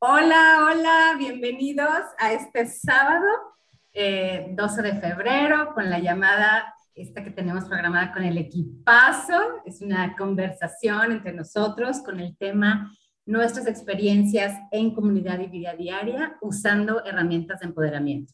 Hola, hola, bienvenidos a este sábado, 12 eh, de febrero, con la llamada, esta que tenemos programada con el equipazo. Es una conversación entre nosotros con el tema nuestras experiencias en comunidad y vida diaria usando herramientas de empoderamiento.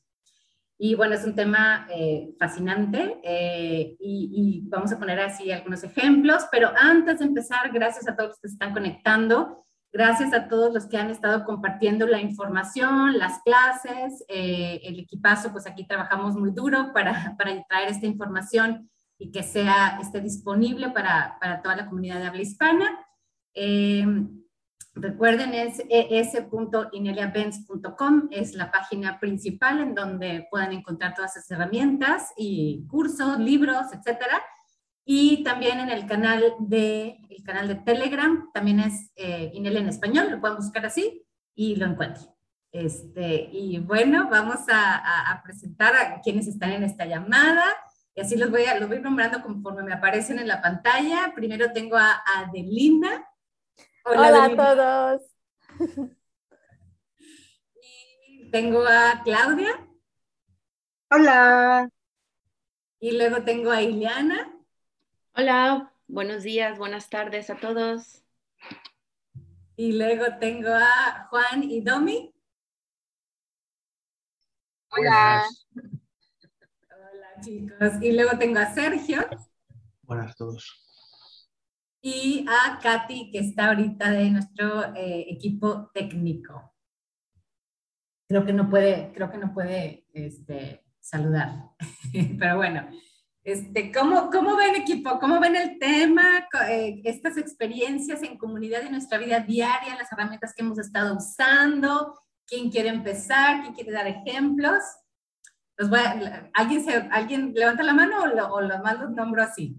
Y bueno, es un tema eh, fascinante eh, y, vamos a poner así algunos ejemplos, pero antes de empezar, gracias a todos los que están conectando. Gracias a todos los que han estado compartiendo la información, las clases, eh, el equipazo, pues aquí trabajamos muy duro para, para traer esta información y que sea esté disponible para, para toda la comunidad de habla hispana. Eh, recuerden, es es.ineliabenz.com, es la página principal en donde pueden encontrar todas esas herramientas y cursos, libros, etcétera. Y también en el canal de, el canal de Telegram, también es eh, Inel en español, lo pueden buscar así y lo encuentran. Este, y bueno, vamos a, a, presentar a quienes están en esta llamada. Y así los voy, a, los voy nombrando conforme me aparecen en la pantalla. Primero tengo a Adelina. Hola, a todos. Y tengo a Claudia. Hola. Y luego tengo a Ileana. Hola, buenos días, buenas tardes a todos. Y luego tengo a Juan y Domi. Hola. Hola chicos. Y luego tengo a Sergio. Buenas a todos. Y a Katy, que está ahorita de nuestro eh, equipo técnico. Creo que no puede, creo que no puede este, saludar. Pero bueno, este, ¿cómo, ¿Cómo ven equipo? ¿Cómo ven el tema? Eh, estas experiencias en comunidad y nuestra vida diaria, las herramientas que hemos estado usando. ¿Quién quiere empezar? ¿Quién quiere dar ejemplos? ¿alguien, se, ¿Alguien levanta la mano o, lo, los nombro así?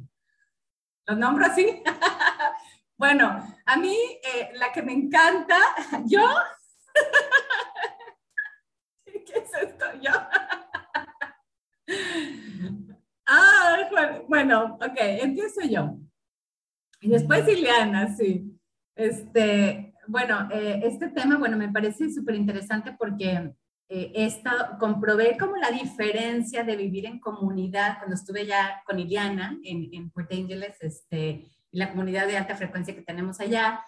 ¿Los nombro así? bueno, a mí eh, la que me encanta, yo... ¿Qué es esto? Yo... Ah, bueno, ok, empiezo yo. Y después Ileana, sí. Este, bueno, eh, este tema, bueno, me parece súper interesante porque eh, esta, comprobé como la diferencia de vivir en comunidad cuando estuve ya con Ileana en, en Port Angeles, este, la comunidad de alta frecuencia que tenemos allá,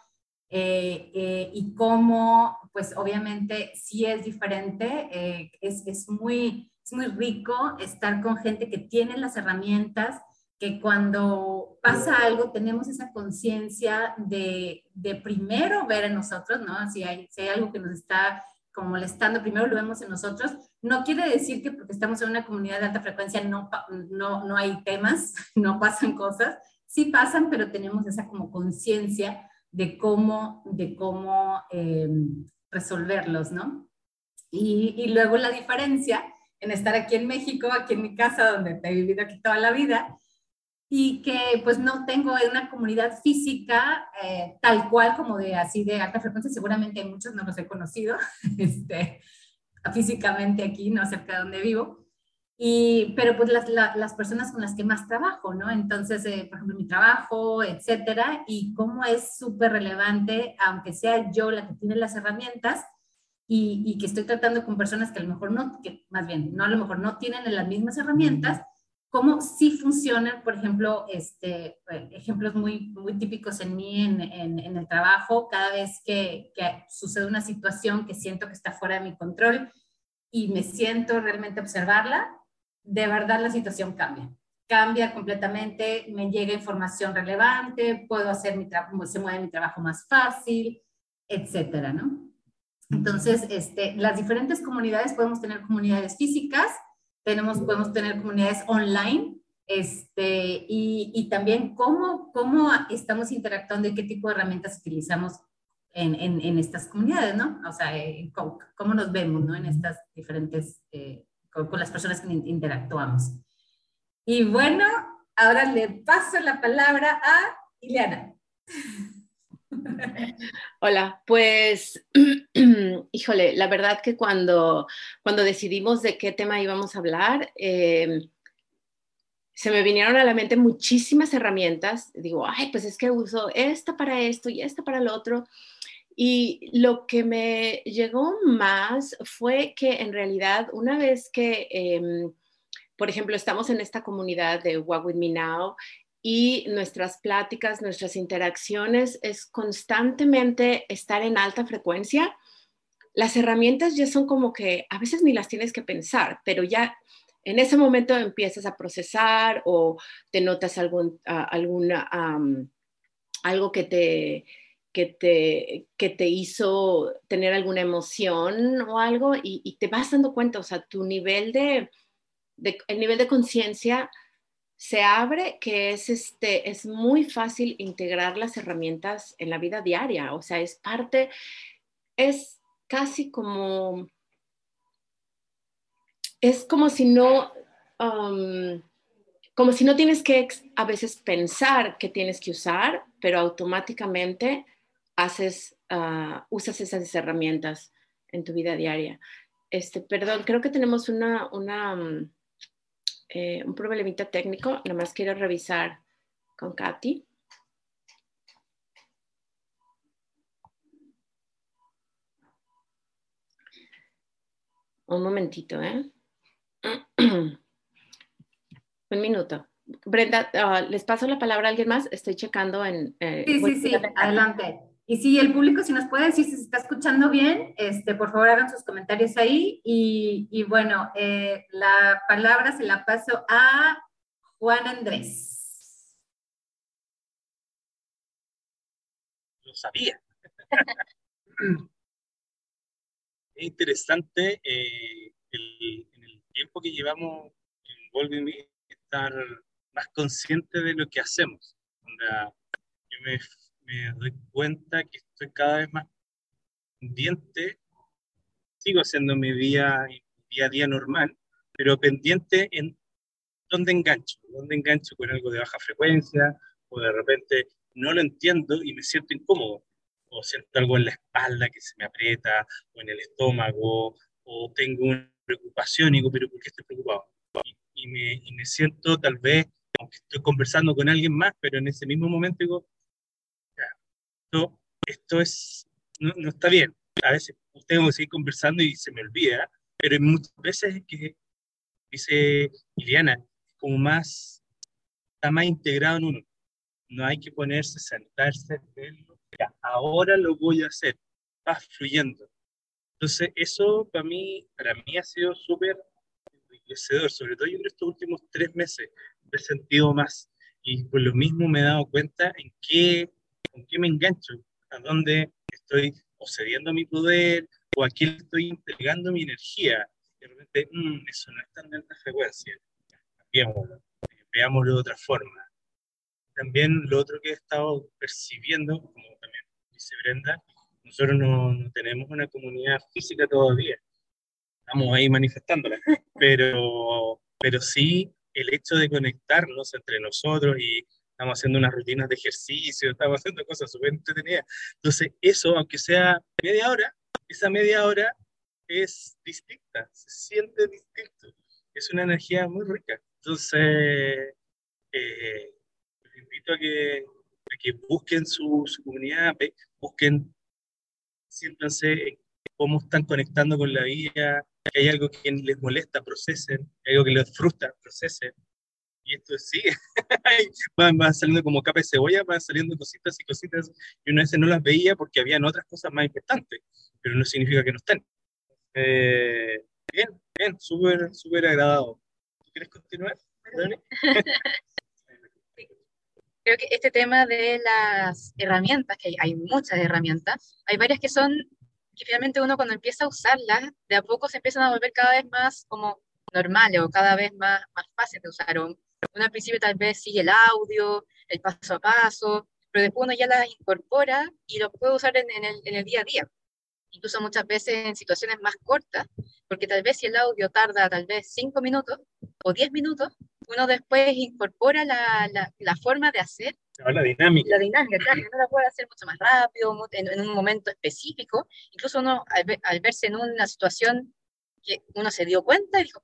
eh, eh, y cómo, pues obviamente sí es diferente, es, es muy es muy rico estar con gente que tiene las herramientas, que cuando pasa algo tenemos esa conciencia de, de, primero ver en nosotros, ¿no? Si hay, si hay algo que nos está como molestando, primero lo vemos en nosotros. No quiere decir que porque estamos en una comunidad de alta frecuencia no, no, no hay temas, no pasan cosas. Sí pasan, pero tenemos esa como conciencia de cómo, de cómo eh, resolverlos, ¿no? Y, y luego la diferencia en estar aquí en México, aquí en mi casa, donde he vivido aquí toda la vida, y que pues no tengo una comunidad física eh, tal cual como de así de alta frecuencia, seguramente muchos, no los he conocido, este, físicamente aquí, no cerca de donde vivo, y, pero pues las, las personas con las que más trabajo, ¿no? Entonces, eh, por ejemplo, mi trabajo, etcétera, y cómo es súper relevante, aunque sea yo la que tiene las herramientas, y, que estoy tratando con personas que a lo mejor no, que más bien, no a lo mejor no tienen las mismas herramientas, cómo sí funcionan, por ejemplo, este, ejemplos muy, muy típicos en mí en, en, el trabajo, cada vez que, que, sucede una situación que siento que está fuera de mi control y me siento realmente observarla, de verdad la situación cambia. Cambia completamente, me llega información relevante, puedo hacer mi trabajo, se mueve mi trabajo más fácil, etcétera, ¿no? Entonces, este, las diferentes comunidades, podemos tener comunidades físicas, tenemos, podemos tener comunidades online, este, y, y también cómo, cómo estamos interactuando y qué tipo de herramientas utilizamos en, en, en estas comunidades, ¿no? O sea, eh, cómo, cómo, nos vemos, ¿no? En estas diferentes, eh, con, con las personas que interactuamos. Y bueno, ahora le paso la palabra a Ileana. Hola, pues, híjole, la verdad que cuando, cuando decidimos de qué tema íbamos a hablar, eh, se me vinieron a la mente muchísimas herramientas. Digo, ay, pues es que uso esta para esto y esta para lo otro. Y lo que me llegó más fue que en realidad una vez que, em, por ejemplo, estamos en esta comunidad de Walk With Me Now y nuestras pláticas, nuestras interacciones es constantemente estar en alta frecuencia, las herramientas ya son como que a veces ni las tienes que pensar, pero ya en ese momento empiezas a procesar o te notas algún, alguna, algo que te, que, te, que te hizo tener alguna emoción o algo y, te vas dando cuenta, o sea, tu nivel de, el nivel de conciencia se abre, que es, este, es muy fácil integrar las herramientas en la vida diaria, o sea, es parte, es casi como, es como si no, um, como si no tienes que a veces pensar que tienes que usar, pero automáticamente haces, uh, usas esas herramientas en tu vida diaria. Este, perdón, creo que tenemos una, una um, eh, un problemita técnico, nada más quiero revisar con Katy. Un momentito, ¿eh? Un minuto. Brenda, ah, ¿les paso la palabra a alguien más? Estoy checando en... Eh, sí, sí, sí, adelante. Y si el público, si nos puede decir si se está escuchando bien, este, por favor hagan sus comentarios ahí. Y, bueno, eh, la palabra se la paso a Juan Andrés. Lo sabía. es interesante eh, en el tiempo que llevamos en Volving estar más consciente de lo que hacemos. yo me, me, doy cuenta que estoy cada vez más pendiente, sigo haciendo mi día, día a día normal, pero pendiente en dónde engancho, dónde engancho con algo de baja frecuencia, o de repente no lo entiendo y me siento incómodo o siento algo en la espalda que se me aprieta, o en el estómago, o tengo una preocupación y digo, pero ¿por qué estoy preocupado? Y, me, y me siento tal vez, aunque estoy conversando con alguien más, pero en ese mismo momento digo, esto, esto es, no, no, está bien. A veces tengo que seguir conversando y se me olvida, pero muchas veces que, dice Iliana, como más, está más integrado en uno. No hay que ponerse, sentarse, verlo ahora lo voy a hacer, va fluyendo. Entonces, eso para mí, para mí ha sido súper enriquecedor, sobre todo yo en estos últimos tres meses me he sentido más y por lo mismo me he dado cuenta en qué, con qué me engancho, a dónde estoy o cediendo mi poder o a quién estoy entregando mi energía. De repente, mm, eso no es tan de alta frecuencia, veámoslo de otra forma también lo otro que he estado percibiendo, como también dice Brenda, nosotros no, tenemos una comunidad física todavía. Estamos ahí manifestándola, pero, pero sí el hecho de conectarnos entre nosotros y estamos haciendo unas rutinas de ejercicio, estamos haciendo cosas súper entretenidas. Entonces, eso, aunque sea media hora, esa media hora es distinta, se siente distinto. Es una energía muy rica. Entonces, eh, invito a que, que busquen su, su comunidad, busquen, siéntanse cómo están conectando con la vida, que hay algo que les molesta, procesen, hay algo que les frustra, procesen. Y esto sigue, van, van, saliendo como capa de cebolla, van saliendo cositas y cositas, y una vez no las veía porque habían otras cosas más importantes, pero no significa que no estén. Eh, bien, bien, súper, súper agradado. ¿Tú quieres continuar? creo que este tema de las herramientas, que hay, muchas herramientas, hay varias que son, que finalmente uno cuando empieza a usarlas, de a poco se empiezan a volver cada vez más como normales o cada vez más, más fáciles de usar. Uno al principio tal vez sigue el audio, el paso a paso, pero después uno ya las incorpora y lo puede usar en, el, en el día a día. Incluso muchas veces en situaciones más cortas, porque tal vez si el audio tarda tal vez cinco minutos o diez minutos, uno después incorpora la, la, forma de hacer. La dinámica. La dinámica, claro, uno la puede hacer mucho más rápido, en, un momento específico. Incluso uno, al, verse en una situación que uno se dio cuenta y dijo,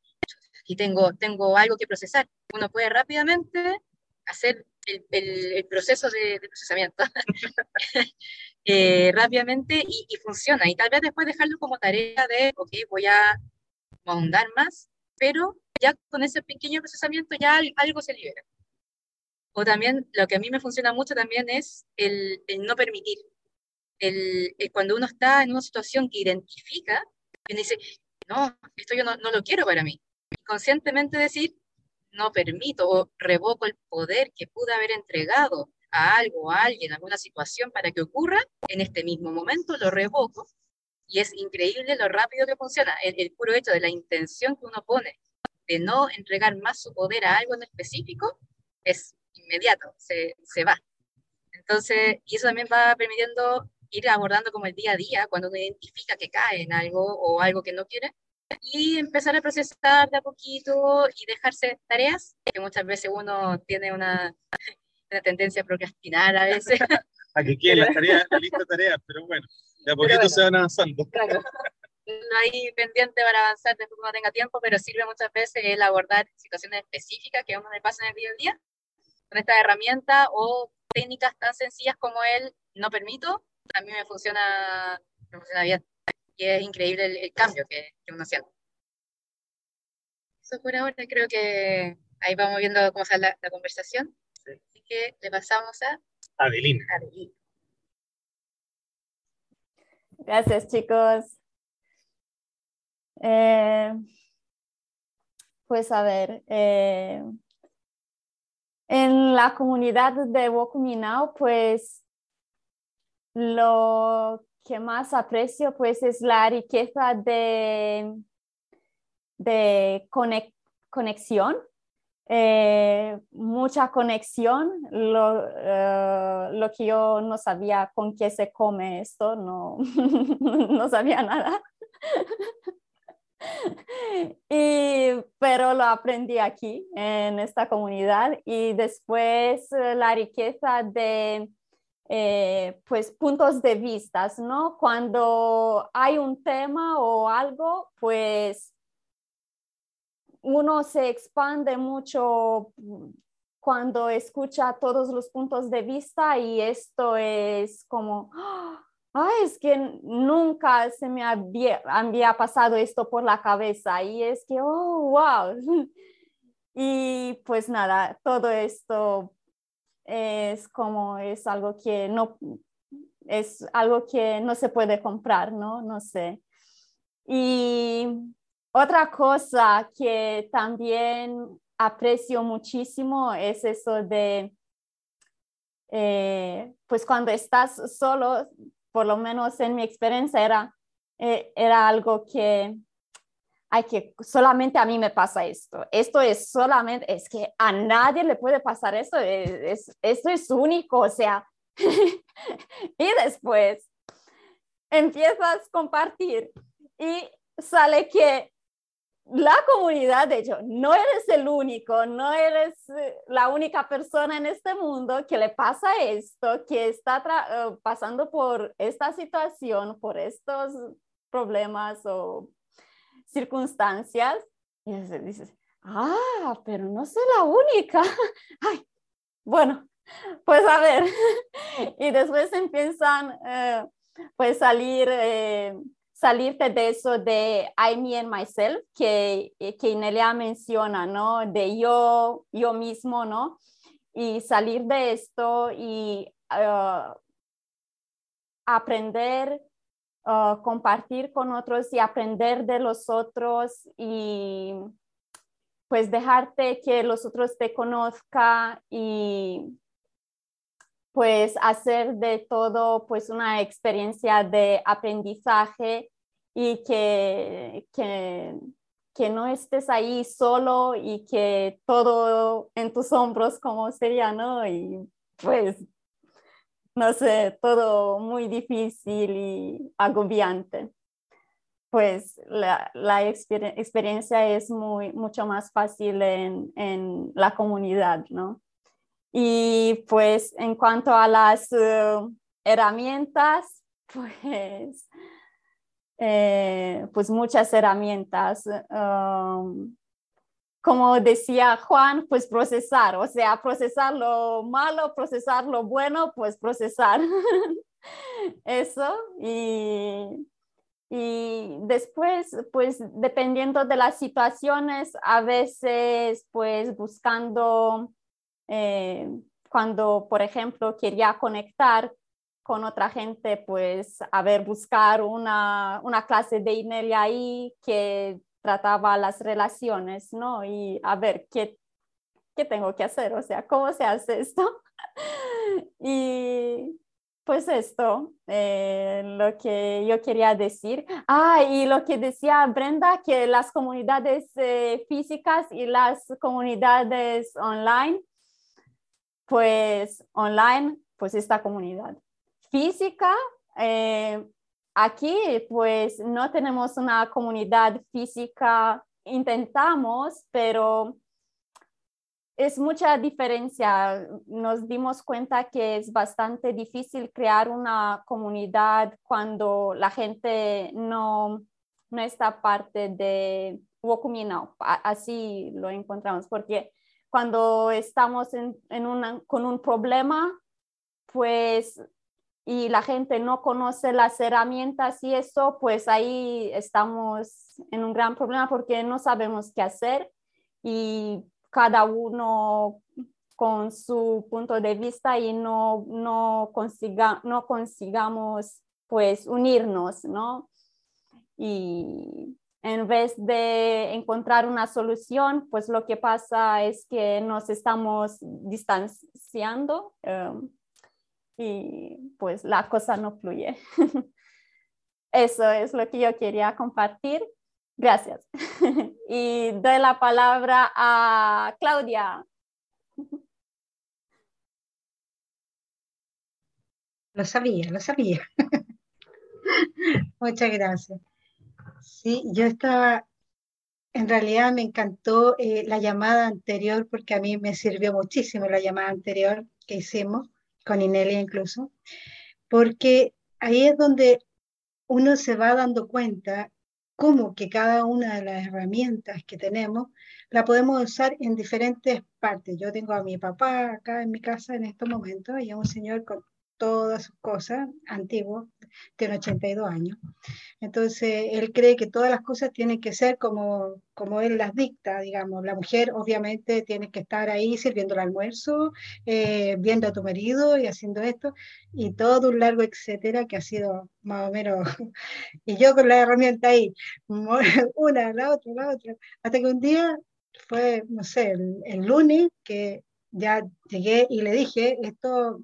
aquí tengo, tengo algo que procesar, uno puede rápidamente hacer el, proceso de, procesamiento eh, rápidamente y, funciona. Y tal vez después dejarlo como tarea de, ok, voy a ahondar más, pero ya con ese pequeño procesamiento ya algo se libera. O también lo que a mí me funciona mucho también es el, no permitir. El, cuando uno está en una situación que identifica, y dice, no, esto yo no, no lo quiero para mí. conscientemente decir, no permito o revoco el poder que pude haber entregado a algo, a alguien, a alguna situación para que ocurra, en este mismo momento lo revoco y es increíble lo rápido que funciona. El, el, puro hecho de la intención que uno pone de no entregar más su poder a algo en específico es inmediato, se, se va. Entonces, y eso también va permitiendo ir abordando como el día a día, cuando uno identifica que cae en algo o algo que no quiere, y empezar a procesar de a poquito y dejarse tareas, que muchas veces uno tiene una, una tendencia a procrastinar a veces. a que quiere las tareas, la lista de tareas, pero bueno, de a poquito se van avanzando. Claro. No hay pendiente para avanzar después que uno tenga tiempo, pero sirve muchas veces el abordar situaciones específicas que a uno le pasa en el día a día con esta herramienta o técnicas tan sencillas como el no permito, a mí me funciona, me funciona bien. Y es increíble el, cambio que, que, uno siente. Eso por ahora creo que ahí vamos viendo cómo sale la, conversación. Así que le pasamos a Adelina. Adelina. Gracias, chicos. Eh, pues a ver, eh, en la comunidad de Wokuminao, pues lo que más aprecio pues es la riqueza de, de conexión, eh, mucha conexión, lo, eh, lo, que yo no sabía con qué se come esto, no, no sabía nada. y, pero lo aprendí aquí, en esta comunidad, y después eh, la riqueza de eh, pues puntos de vista, ¿no? Cuando hay un tema o algo, pues uno se expande mucho cuando escucha todos los puntos de vista y esto es como, ¡ah! es que nunca se me había, pasado esto por la cabeza y es que, oh, wow. Y pues nada, todo esto es como, es algo que no, es algo que no se puede comprar, ¿no? No sé. Y otra cosa que también aprecio muchísimo es eso de, eh, pues cuando estás solo, por lo menos en mi experiencia, era, eh, era algo que, hay que solamente a mí me pasa esto. Esto es solamente, es que a nadie le puede pasar esto, es, esto es único, o sea, y después empiezas a compartir y sale que la comunidad, de hecho, no eres el único, no eres eh, la única persona en este mundo que le pasa esto, que está eh, pasando por esta situación, por estos problemas o circunstancias. Y dices, ah, pero no soy la única. Ay, bueno, pues a ver. y después empiezan, eh, pues salir salirte de eso de I, me and myself, que, eh, que Inelia menciona, ¿no? De yo, yo mismo, ¿no? Y salir de esto y aprender, uh, compartir con otros y aprender de los otros y pues dejarte que los otros te conozcan y pues hacer de todo pues una experiencia de aprendizaje y que, que, no estés ahí solo y que todo en tus hombros como sería, ¿no? Y pues, no sé, todo muy difícil y agobiante. Pues la, la experiencia es muy, mucho más fácil en, en, la comunidad, ¿no? Y pues en cuanto a las eh, herramientas, pues eh, pues muchas herramientas. Um, como decía Juan, pues procesar, o sea, procesar lo malo, procesar lo bueno, pues procesar eso. Y, y después, pues dependiendo de las situaciones, a veces pues buscando, eh, cuando por ejemplo quería conectar con otra gente, pues a ver, buscar una, una clase de email ahí que trataba las relaciones, ¿no? Y a ver, ¿qué, qué tengo que hacer? O sea, ¿cómo se hace esto? y pues esto, eh, lo que yo quería decir. Ah, y lo que decía Brenda, que las comunidades eh, físicas y las comunidades online, pues online, pues esta comunidad física, eh, aquí pues no tenemos una comunidad física, intentamos, pero es mucha diferencia. Nos dimos cuenta que es bastante difícil crear una comunidad cuando la gente no, no está parte de Wokuminao. Así lo encontramos, porque cuando estamos en, en con un problema, pues y la gente no conoce las herramientas y eso, pues ahí estamos en un gran problema porque no sabemos qué hacer y cada uno con su punto de vista y no, no, consiga, no consigamos pues unirnos, ¿no? Y en vez de encontrar una solución, pues lo que pasa es que nos estamos distanciando. Um, y pues la cosa no fluye. Eso es lo que yo quería compartir. Gracias. y doy la palabra a Claudia. Lo sabía, lo sabía. Muchas gracias. Sí, yo estaba, en realidad me encantó eh, la llamada anterior porque a mí me sirvió muchísimo la llamada anterior que hicimos con Inelia incluso, porque ahí es donde uno se va dando cuenta cómo que cada una de las herramientas que tenemos la podemos usar en diferentes partes. Yo tengo a mi papá acá en mi casa en estos momentos y a un señor con todas sus cosas, antiguo, tiene 82 años. Entonces, él cree que todas las cosas tienen que ser como, como él las dicta, digamos. La mujer obviamente tiene que estar ahí sirviendo el almuerzo, eh, viendo a tu marido y haciendo esto, y todo un largo etcétera que ha sido más o menos, y yo con la herramienta ahí, una, la otra, la otra, hasta que un día fue, no sé, el, el lunes que ya llegué y le dije, esto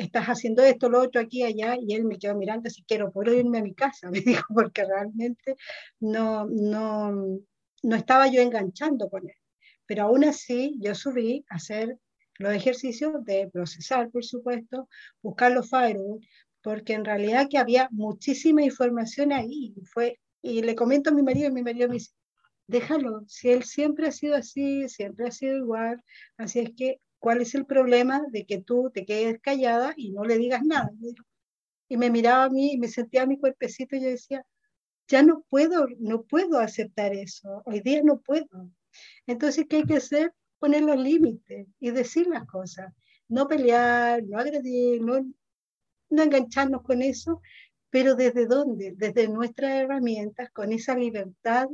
estás haciendo esto, lo otro, aquí, allá, y él me quedó mirando, si quiero, puedo irme a mi casa, me dijo, porque realmente no, no, no estaba yo enganchando con él. Pero aún así, yo subí a hacer los ejercicios de procesar, por supuesto, buscar los firewalls, porque en realidad que había muchísima información ahí. Fue, y le comento a mi marido, y mi marido me dice, déjalo, si él siempre ha sido así, siempre ha sido igual, así es que ¿Cuál es el problema de que tú te quedes callada y no le digas nada? Y me miraba a mí y me sentía a mi cuerpecito y yo decía, ya no puedo, no puedo aceptar eso, hoy día no puedo. Entonces, ¿qué hay que hacer? Poner los límites y decir las cosas. No pelear, no agredir, no, no engancharnos con eso, pero ¿desde dónde? Desde nuestras herramientas, con esa libertad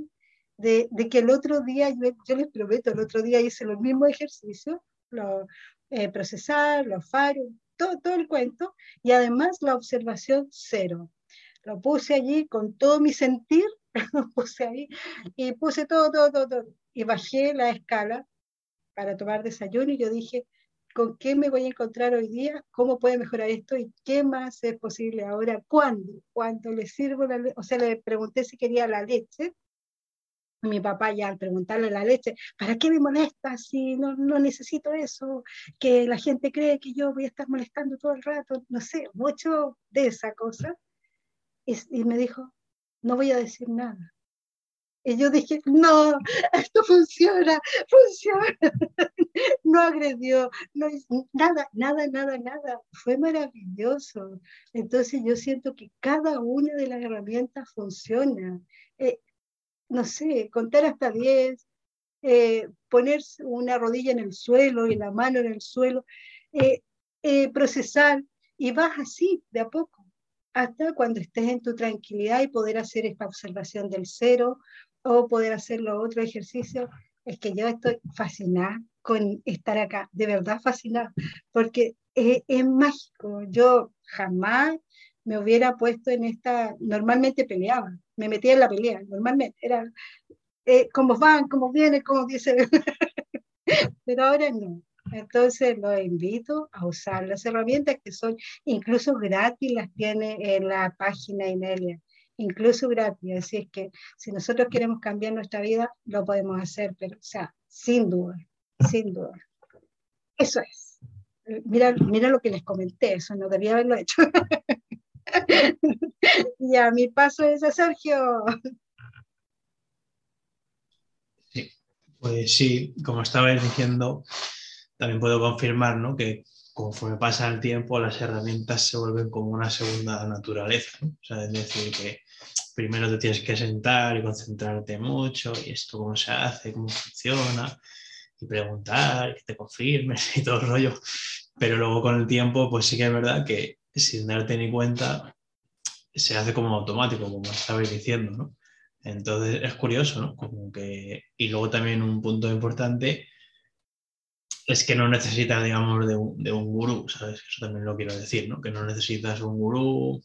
de, de que el otro día, yo, yo les prometo, el otro día hice los mismos ejercicios lo, eh, procesar, los faros, todo, todo el cuento, y además la observación cero. Lo puse allí con todo mi sentir, lo puse ahí, y puse todo, todo, todo, todo, y bajé la escala para tomar desayuno, y yo dije, ¿con qué me voy a encontrar hoy día? ¿Cómo puede mejorar esto? ¿Y qué más es posible ahora? ¿Cuándo? ¿Cuándo le sirvo la leche? O sea, le pregunté si quería la leche, mi papá ya al preguntarle la leche, ¿para qué me molesta si no, no necesito eso? Que la gente cree que yo voy a estar molestando todo el rato, no sé, mucho de esa cosa. Y, y me dijo, no voy a decir nada. Y yo dije, no, esto funciona, funciona. no agredió, no, nada, nada, nada, nada. Fue maravilloso. Entonces yo siento que cada una de las herramientas funciona. Eh, no sé, contar hasta 10, eh, poner una rodilla en el suelo y la mano en el suelo, eh, eh, procesar y vas así de a poco hasta cuando estés en tu tranquilidad y poder hacer esta observación del cero o poder hacer los otros ejercicios. Es que yo estoy fascinada con estar acá, de verdad fascinada, porque es, es mágico. Yo jamás me hubiera puesto en esta, normalmente peleaba, me metía en la pelea, normalmente, era eh, cómo van, cómo vienen, cómo dicen, pero ahora no. Entonces los invito a usar las herramientas que son incluso gratis, las tiene en la página Inelia, incluso gratis. Así es que si nosotros queremos cambiar nuestra vida, lo podemos hacer, pero o sea, sin duda, sin duda. Eso es. Mira, mira lo que les comenté, eso no debía haberlo hecho. ya, mi paso es a Sergio. Sí, pues sí, como estabais diciendo, también puedo confirmar ¿no? que conforme pasa el tiempo las herramientas se vuelven como una segunda naturaleza. ¿no? O sea, es decir, que primero te tienes que sentar y concentrarte mucho y esto cómo se hace, cómo funciona y preguntar, que te confirmes y todo el rollo. Pero luego con el tiempo, pues sí que es verdad que sin darte ni cuenta se hace como automático, como estabais diciendo, ¿no? Entonces es curioso, ¿no? Como que... Y luego también un punto importante es que no necesitas, digamos, de un, de un gurú, ¿sabes? Eso también lo quiero decir, ¿no? Que no necesitas un gurú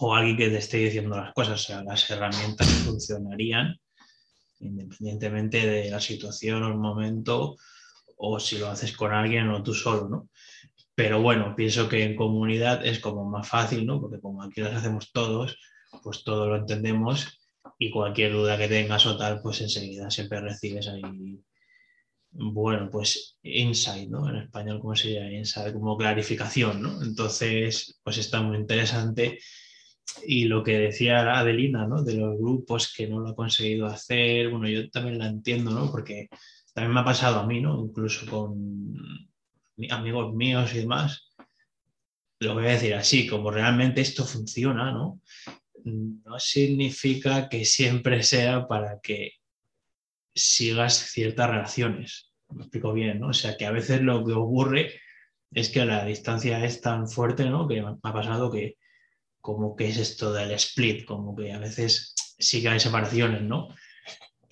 o alguien que te esté diciendo las cosas, o sea, las herramientas funcionarían independientemente de la situación o el momento o si lo haces con alguien o tú solo, ¿no? Pero bueno, pienso que en comunidad es como más fácil, ¿no? Porque como aquí las hacemos todos, pues todo lo entendemos y cualquier duda que tengas o tal, pues enseguida siempre recibes ahí bueno, pues insight, ¿no? En español, ¿cómo se llama? Insight, como clarificación, ¿no? Entonces, pues está muy interesante. Y lo que decía Adelina, ¿no? De los grupos que no lo ha conseguido hacer, bueno, yo también la entiendo, ¿no? Porque también me ha pasado a mí, ¿no? Incluso con amigos míos y demás. Lo voy a decir así, como realmente esto funciona, ¿no? No significa que siempre sea para que sigas ciertas relaciones. Me explico bien, ¿no? O sea, que a veces lo que ocurre es que la distancia es tan fuerte, ¿no? Que me ha pasado que como que es esto del split, como que a veces sí que hay separaciones, ¿no?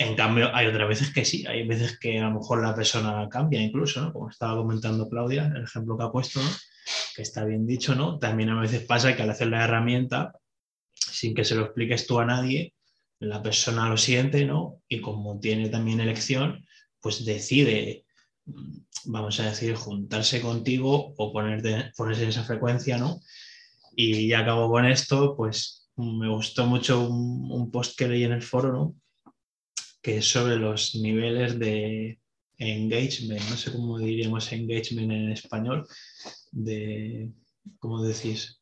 En cambio, hay otras veces que sí, hay veces que a lo mejor la persona cambia incluso, ¿no? Como estaba comentando Claudia, el ejemplo que ha puesto. Que está bien dicho, ¿no? También a veces pasa que al hacer la herramienta, sin que se lo expliques tú a nadie, la persona lo siente, ¿no? Y como tiene también elección, pues decide, vamos a decir, juntarse contigo o ponerte, ponerse en esa frecuencia, ¿no? Y ya acabo con esto, pues me gustó mucho un, post que leí en el foro. Que es sobre los niveles de engagement, no sé cómo diríamos engagement en español, de, ¿cómo decís?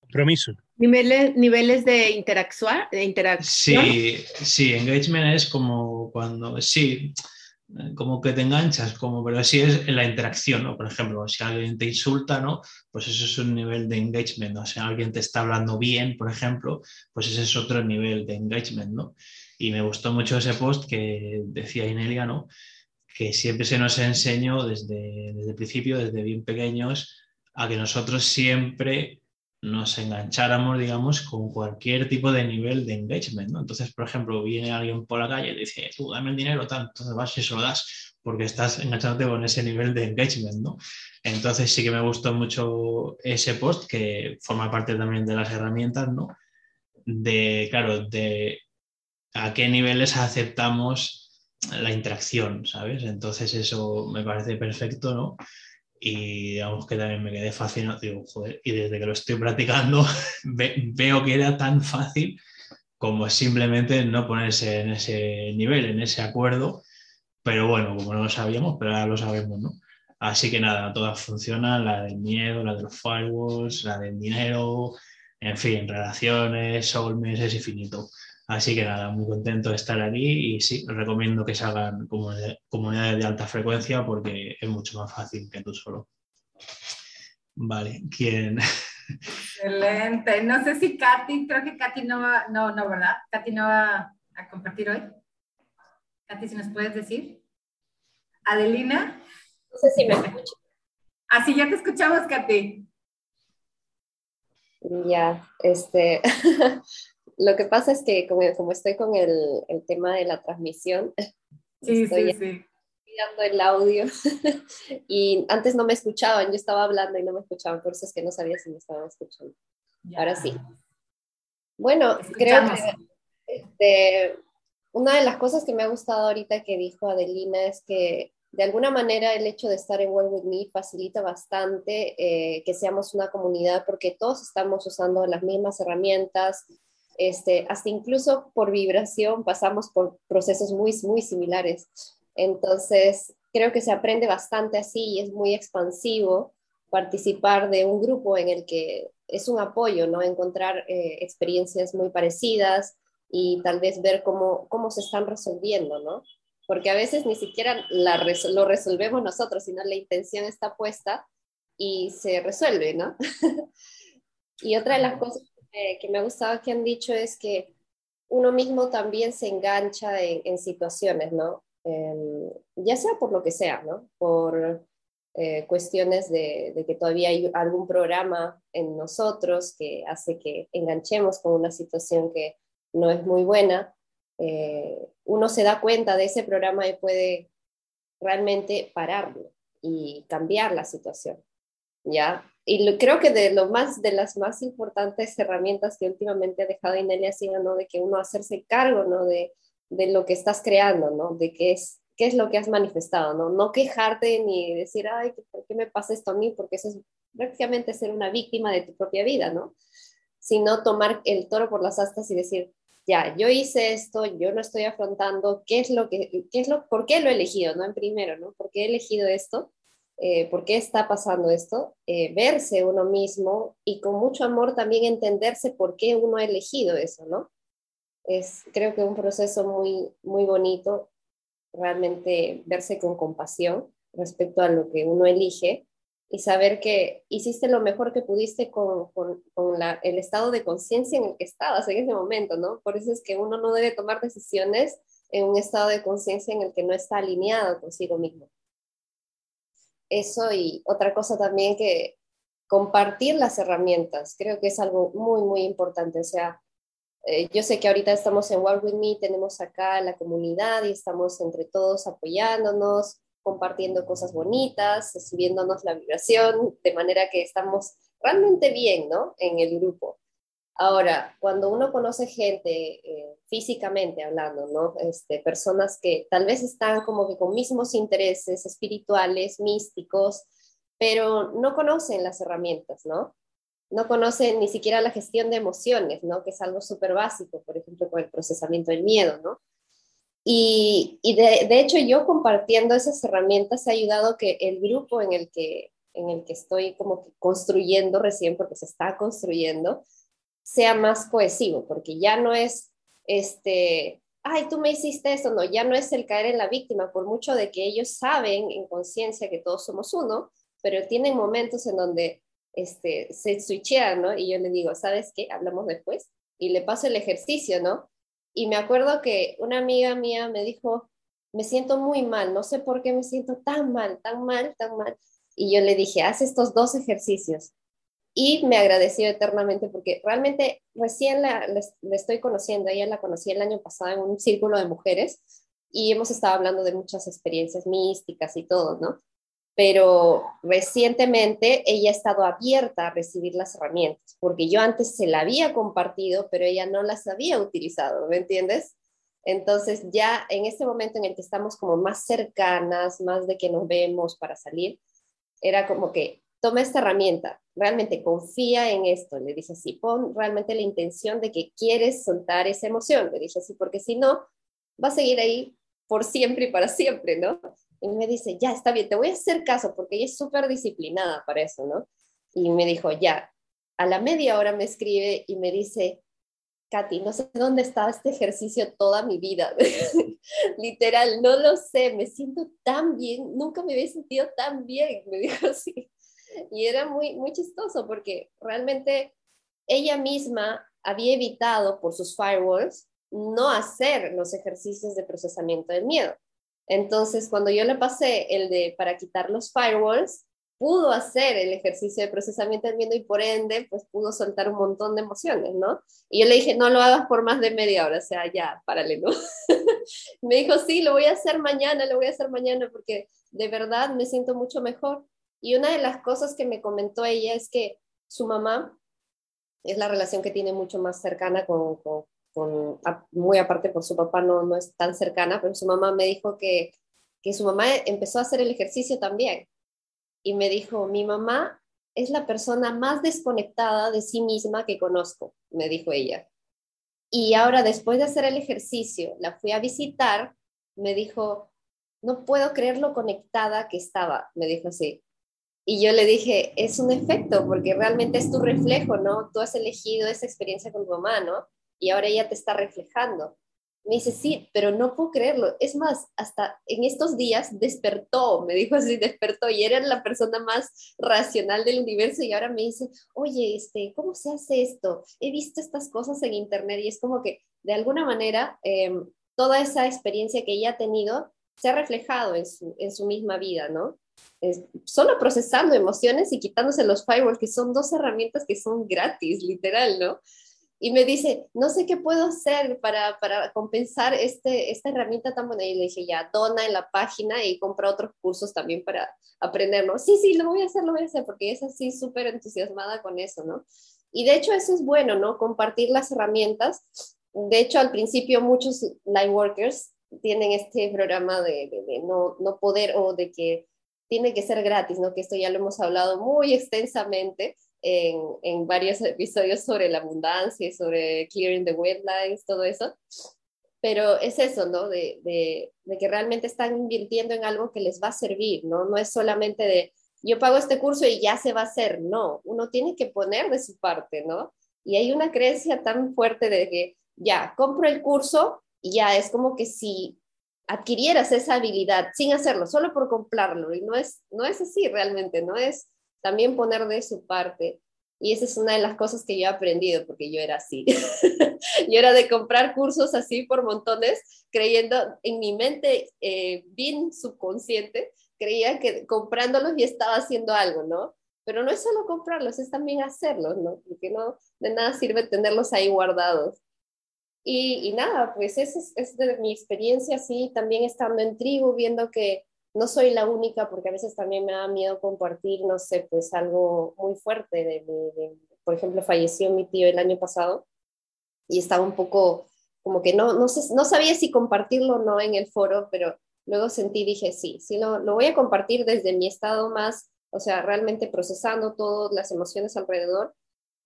Compromiso. Niveles, niveles de, interactuar, de interacción. Sí, sí, engagement es como cuando, sí, como que te enganchas, como, pero sí es en la interacción, ¿no? Por ejemplo, si alguien te insulta, ¿no? Pues eso es un nivel de engagement, ¿no? Si alguien te está hablando bien, por ejemplo, pues ese es otro nivel de engagement, ¿no? Y me gustó mucho ese post que decía Inelia, ¿no? Que siempre se nos enseñó desde, desde el principio, desde bien pequeños, a que nosotros siempre nos engancháramos, digamos, con cualquier tipo de nivel de engagement, ¿no? Entonces, por ejemplo, viene alguien por la calle y dice, tú dame el dinero, tanto, entonces vas y se lo das, porque estás enganchándote con ese nivel de engagement, ¿no? Entonces sí que me gustó mucho ese post, que forma parte también de las herramientas, ¿no? De, claro, de a qué niveles aceptamos la interacción, ¿sabes? Entonces eso me parece perfecto, ¿no? Y digamos que también me quedé fascinado, digo, joder, y desde que lo estoy practicando veo que era tan fácil como simplemente no ponerse en ese nivel, en ese acuerdo, pero bueno, como no lo sabíamos, pero ahora lo sabemos, ¿no? Así que nada, todas funcionan, la del miedo, la de los firewalls, la del dinero, en fin, relaciones, soulmates, es infinito. Así que nada, muy contento de estar aquí y sí, recomiendo que se hagan comunidades de alta frecuencia porque es mucho más fácil que tú solo. Vale, ¿quién? Excelente. No sé si Katy, creo que Katy no va, no, no, ¿verdad? Katy no va a compartir hoy? Katy, si nos puedes decir. Adelina. No sé si me escuchas. Así ya te escuchamos, Katy. Ya, este, lo que pasa es que como, como estoy con el, el, tema de la transmisión, sí, estoy sí, sí. mirando el audio y antes no me escuchaban, yo estaba hablando y no me escuchaban, por eso es que no sabía si me estaban escuchando. Ya. Ahora sí. Bueno, creo que este, una de las cosas que me ha gustado ahorita que dijo Adelina es que de alguna manera el hecho de estar en World With Me facilita bastante eh, que seamos una comunidad porque todos estamos usando las mismas herramientas, este, hasta incluso por vibración pasamos por procesos muy, muy similares. Entonces, creo que se aprende bastante así y es muy expansivo participar de un grupo en el que es un apoyo, ¿no? Encontrar eh, experiencias muy parecidas y tal vez ver cómo, cómo se están resolviendo, ¿no? Porque a veces ni siquiera la resol lo resolvemos nosotros, sino la intención está puesta y se resuelve, ¿no? y otra de las cosas que, que, me ha gustado que han dicho es que uno mismo también se engancha en, en situaciones, ¿no? Eh, ya sea por lo que sea, ¿no? Por eh, cuestiones de, de, que todavía hay algún programa en nosotros que hace que enganchemos con una situación que no es muy buena, eh, uno se da cuenta de ese programa y puede realmente pararlo y cambiar la situación, ¿ya? Y lo, creo que de, lo más, de las más importantes herramientas que últimamente ha dejado Inelia sido, ¿no? De que uno hacerse cargo, ¿no? De, de lo que estás creando, ¿no? De qué es, qué es lo que has manifestado, ¿no? No quejarte ni decir, ay, ¿por qué me pasa esto a mí? Porque eso es prácticamente ser una víctima de tu propia vida, ¿no? Sino tomar el toro por las astas y decir, ya, yo hice esto, yo lo estoy afrontando, ¿qué es lo que, qué es lo, por qué lo he elegido, ¿no? En primero, ¿no? ¿Por qué he elegido esto? Eh, ¿Por qué está pasando esto? Eh, verse uno mismo y con mucho amor también entenderse por qué uno ha elegido eso, ¿no? Es creo que un proceso muy, muy bonito, realmente verse con compasión respecto a lo que uno elige y saber que hiciste lo mejor que pudiste con, con, el estado de conciencia en el que estabas en ese momento, ¿no? Por eso es que uno no debe tomar decisiones en un estado de conciencia en el que no está alineado consigo mismo. Eso y otra cosa también que compartir las herramientas, creo que es algo muy, muy importante. O sea, eh, yo sé que ahorita estamos en Work With Me, tenemos acá la comunidad y estamos entre todos apoyándonos, compartiendo cosas bonitas, subiéndonos la vibración, de manera que estamos realmente bien, ¿no? En el grupo. Ahora, cuando uno conoce gente eh, físicamente hablando, ¿no? Este, personas que tal vez están como que con mismos intereses espirituales, místicos, pero no conocen las herramientas, ¿no? No conocen ni siquiera la gestión de emociones, ¿no? Que es algo súper básico, por ejemplo, con el procesamiento del miedo, ¿no? Y, y de, de, hecho yo compartiendo esas herramientas ha ayudado que el grupo en el que, en el que estoy como que construyendo recién, porque se está construyendo, sea más cohesivo, porque ya no es, este, ay, tú me hiciste esto, no, ya no es el caer en la víctima, por mucho de que ellos saben en conciencia que todos somos uno, pero tienen momentos en donde este, se switchean, ¿no? Y yo le digo, ¿sabes qué? Hablamos después. Y le paso el ejercicio, ¿no? Y me acuerdo que una amiga mía me dijo, me siento muy mal, no sé por qué me siento tan mal, tan mal, tan mal. Y yo le dije, haz estos dos ejercicios. Y me agradeció eternamente porque realmente recién la, estoy conociendo, ella la conocí el año pasado en un círculo de mujeres y hemos estado hablando de muchas experiencias místicas y todo, ¿no? Pero recientemente ella ha estado abierta a recibir las herramientas, porque yo antes se la había compartido, pero ella no las había utilizado, ¿me entiendes? Entonces ya en este momento en el que estamos como más cercanas, más de que nos vemos para salir, era como que toma esta herramienta, realmente confía en esto, le dije así, pon realmente la intención de que quieres soltar esa emoción, le dije así, porque si no, va a seguir ahí por siempre y para siempre, ¿no? Y me dice, ya, está bien, te voy a hacer caso, porque ella es súper disciplinada para eso, ¿no? Y me dijo, ya, a la media hora me escribe y me dice, Katy, no sé dónde está este ejercicio toda mi vida. Literal, no lo sé, me siento tan bien, nunca me había sentido tan bien, me dijo así. Y era muy, muy chistoso porque realmente ella misma había evitado por sus firewalls no hacer los ejercicios de procesamiento del miedo. Entonces, cuando yo le pasé el de para quitar los firewalls, pudo hacer el ejercicio de procesamiento del miedo y por ende, pues pudo soltar un montón de emociones, ¿no? Y yo le dije, no lo hagas por más de media hora, o sea, ya, párale, ¿no? me dijo, sí, lo voy a hacer mañana, lo voy a hacer mañana porque de verdad me siento mucho mejor. Y una de las cosas que me comentó ella es que su mamá es la relación que tiene mucho más cercana con, muy aparte por su papá no, no es tan cercana, pero su mamá me dijo que, que su mamá empezó a hacer el ejercicio también y me dijo, mi mamá es la persona más desconectada de sí misma que conozco, me dijo ella. Y ahora, después de hacer el ejercicio, la fui a visitar, me dijo, no puedo creer lo conectada que estaba, me dijo así. Y yo le dije, es un efecto, porque realmente es tu reflejo, ¿no? Tú has elegido esa experiencia con tu mamá, ¿no? Y ahora ella te está reflejando. Me dice, sí, pero no puedo creerlo. Es más, hasta en estos días despertó, me dijo así, despertó y era la persona más racional del universo y ahora me dice, oye, este, ¿cómo se hace esto? He visto estas cosas en internet y es como que de alguna manera em, toda esa experiencia que ella ha tenido se ha reflejado en su, en su misma vida, ¿no? Solo procesando emociones y quitándose los firewalls, que son dos herramientas que son gratis, literal, ¿no? y me dice, no sé qué puedo hacer para, para compensar este, esta herramienta tan buena. Y le dije, ya, dona en la página y compra otros cursos también para aprender, ¿no? Sí, sí, lo voy a hacer, lo voy a hacer, porque es así súper entusiasmada con eso, ¿no? Y de hecho eso es bueno, ¿no? Compartir las herramientas. De hecho, al principio muchos line workers tienen este programa de, de, de no, no poder o de que tiene que ser gratis, ¿no? Que esto ya lo hemos hablado muy extensamente en, en, varios episodios sobre la abundancia y sobre clearing the wetlands, todo eso. Pero es eso, ¿no? De, de, que realmente están invirtiendo en algo que les va a servir, ¿no? No es solamente de, yo pago este curso y ya se va a hacer, no, uno tiene que poner de su parte, ¿no? Y hay una creencia tan fuerte de que, ya, compro el curso y ya es como que si adquirieras esa habilidad sin hacerlo, solo por comprarlo, y no es, no es así realmente, no es también poner de su parte. Y esa es una de las cosas que yo he aprendido, porque yo era así. yo era de comprar cursos así por montones, creyendo en mi mente eh, bien subconsciente, creía que comprándolos y estaba haciendo algo, ¿no? Pero no es solo comprarlos, es también hacerlos, ¿no? Porque no, de nada sirve tenerlos ahí guardados. Y, y nada, pues esa es, es, de mi experiencia así, también estando en tribu, viendo que no soy la única porque a veces también me da miedo compartir, no sé, pues algo muy fuerte. De, por ejemplo, falleció mi tío el año pasado y estaba un poco como que no, no, sé, no sabía si compartirlo o no en el foro, pero luego sentí, dije, sí, sí, lo, lo voy a compartir desde mi estado más, o sea, realmente procesando todas las emociones alrededor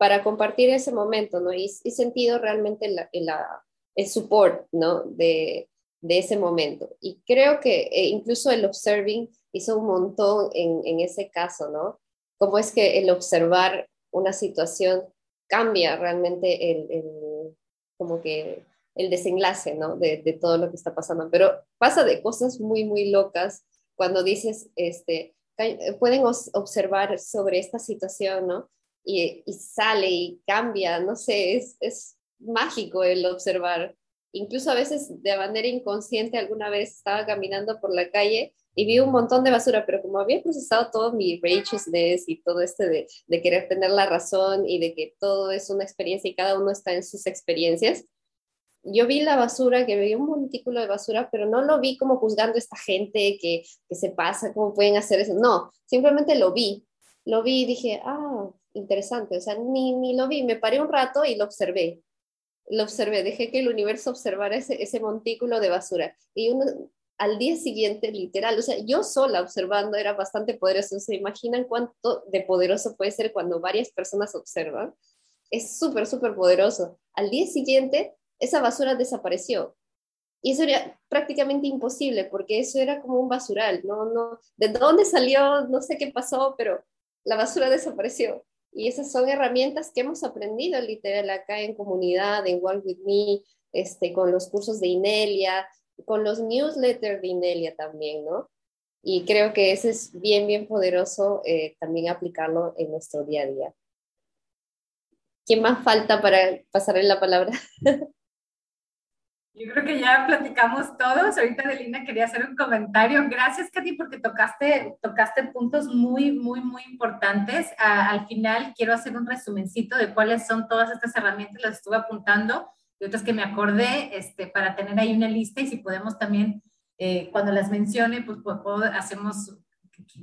para compartir ese momento, ¿no? Y, he sentido realmente la, la, el support, ¿no? De, de ese momento. Y creo que eh, incluso el observing hizo un montón en, en, ese caso, ¿no? Cómo es que el observar una situación cambia realmente el, el como que el desenlace, ¿no? De, de, todo lo que está pasando. Pero pasa de cosas muy, muy locas cuando dices, este, pueden observar sobre esta situación, ¿no? Y, y sale y cambia, no sé, es, es mágico el observar incluso a veces de manera inconsciente, alguna vez estaba caminando por la calle y vi un montón de basura, pero como había procesado todo mi righteousness y todo este de, de, querer tener la razón y de que todo es una experiencia y cada uno está en sus experiencias, yo vi la basura, que vi un montículo de basura, pero no lo vi como juzgando a esta gente que, que se pasa, cómo pueden hacer eso. No, simplemente lo vi. Lo vi y dije, ah, interesante. O sea, ni, ni lo vi, me paré un rato y lo observé lo observé, dejé que el universo observara ese, ese montículo de basura. Y uno, al día siguiente, literal, o sea, yo sola observando era bastante poderoso. ¿Se imaginan cuánto de poderoso puede ser cuando varias personas observan? Es súper, súper poderoso. Al día siguiente, esa basura desapareció. Y eso era prácticamente imposible porque eso era como un basural, ¿no? no ¿De dónde salió? No sé qué pasó, pero la basura desapareció. Y esas son herramientas que hemos aprendido literal acá en comunidad, en Walk With Me, este, con los cursos de Inelia, con los newsletters de Inelia también, ¿no? Y creo que ese es bien, bien poderoso eh, también aplicarlo en nuestro día a día. ¿Quién más falta para pasarle la palabra? Yo creo que ya platicamos todos. Ahorita Delina quería hacer un comentario. Gracias, Katy, porque tocaste, tocaste puntos muy, muy, muy importantes. al final quiero hacer un resumencito de cuáles son todas estas herramientas. Las estuve apuntando y otras que me acordé este, para tener ahí una lista y si podemos también, eh, cuando las mencione, pues, pues hacemos,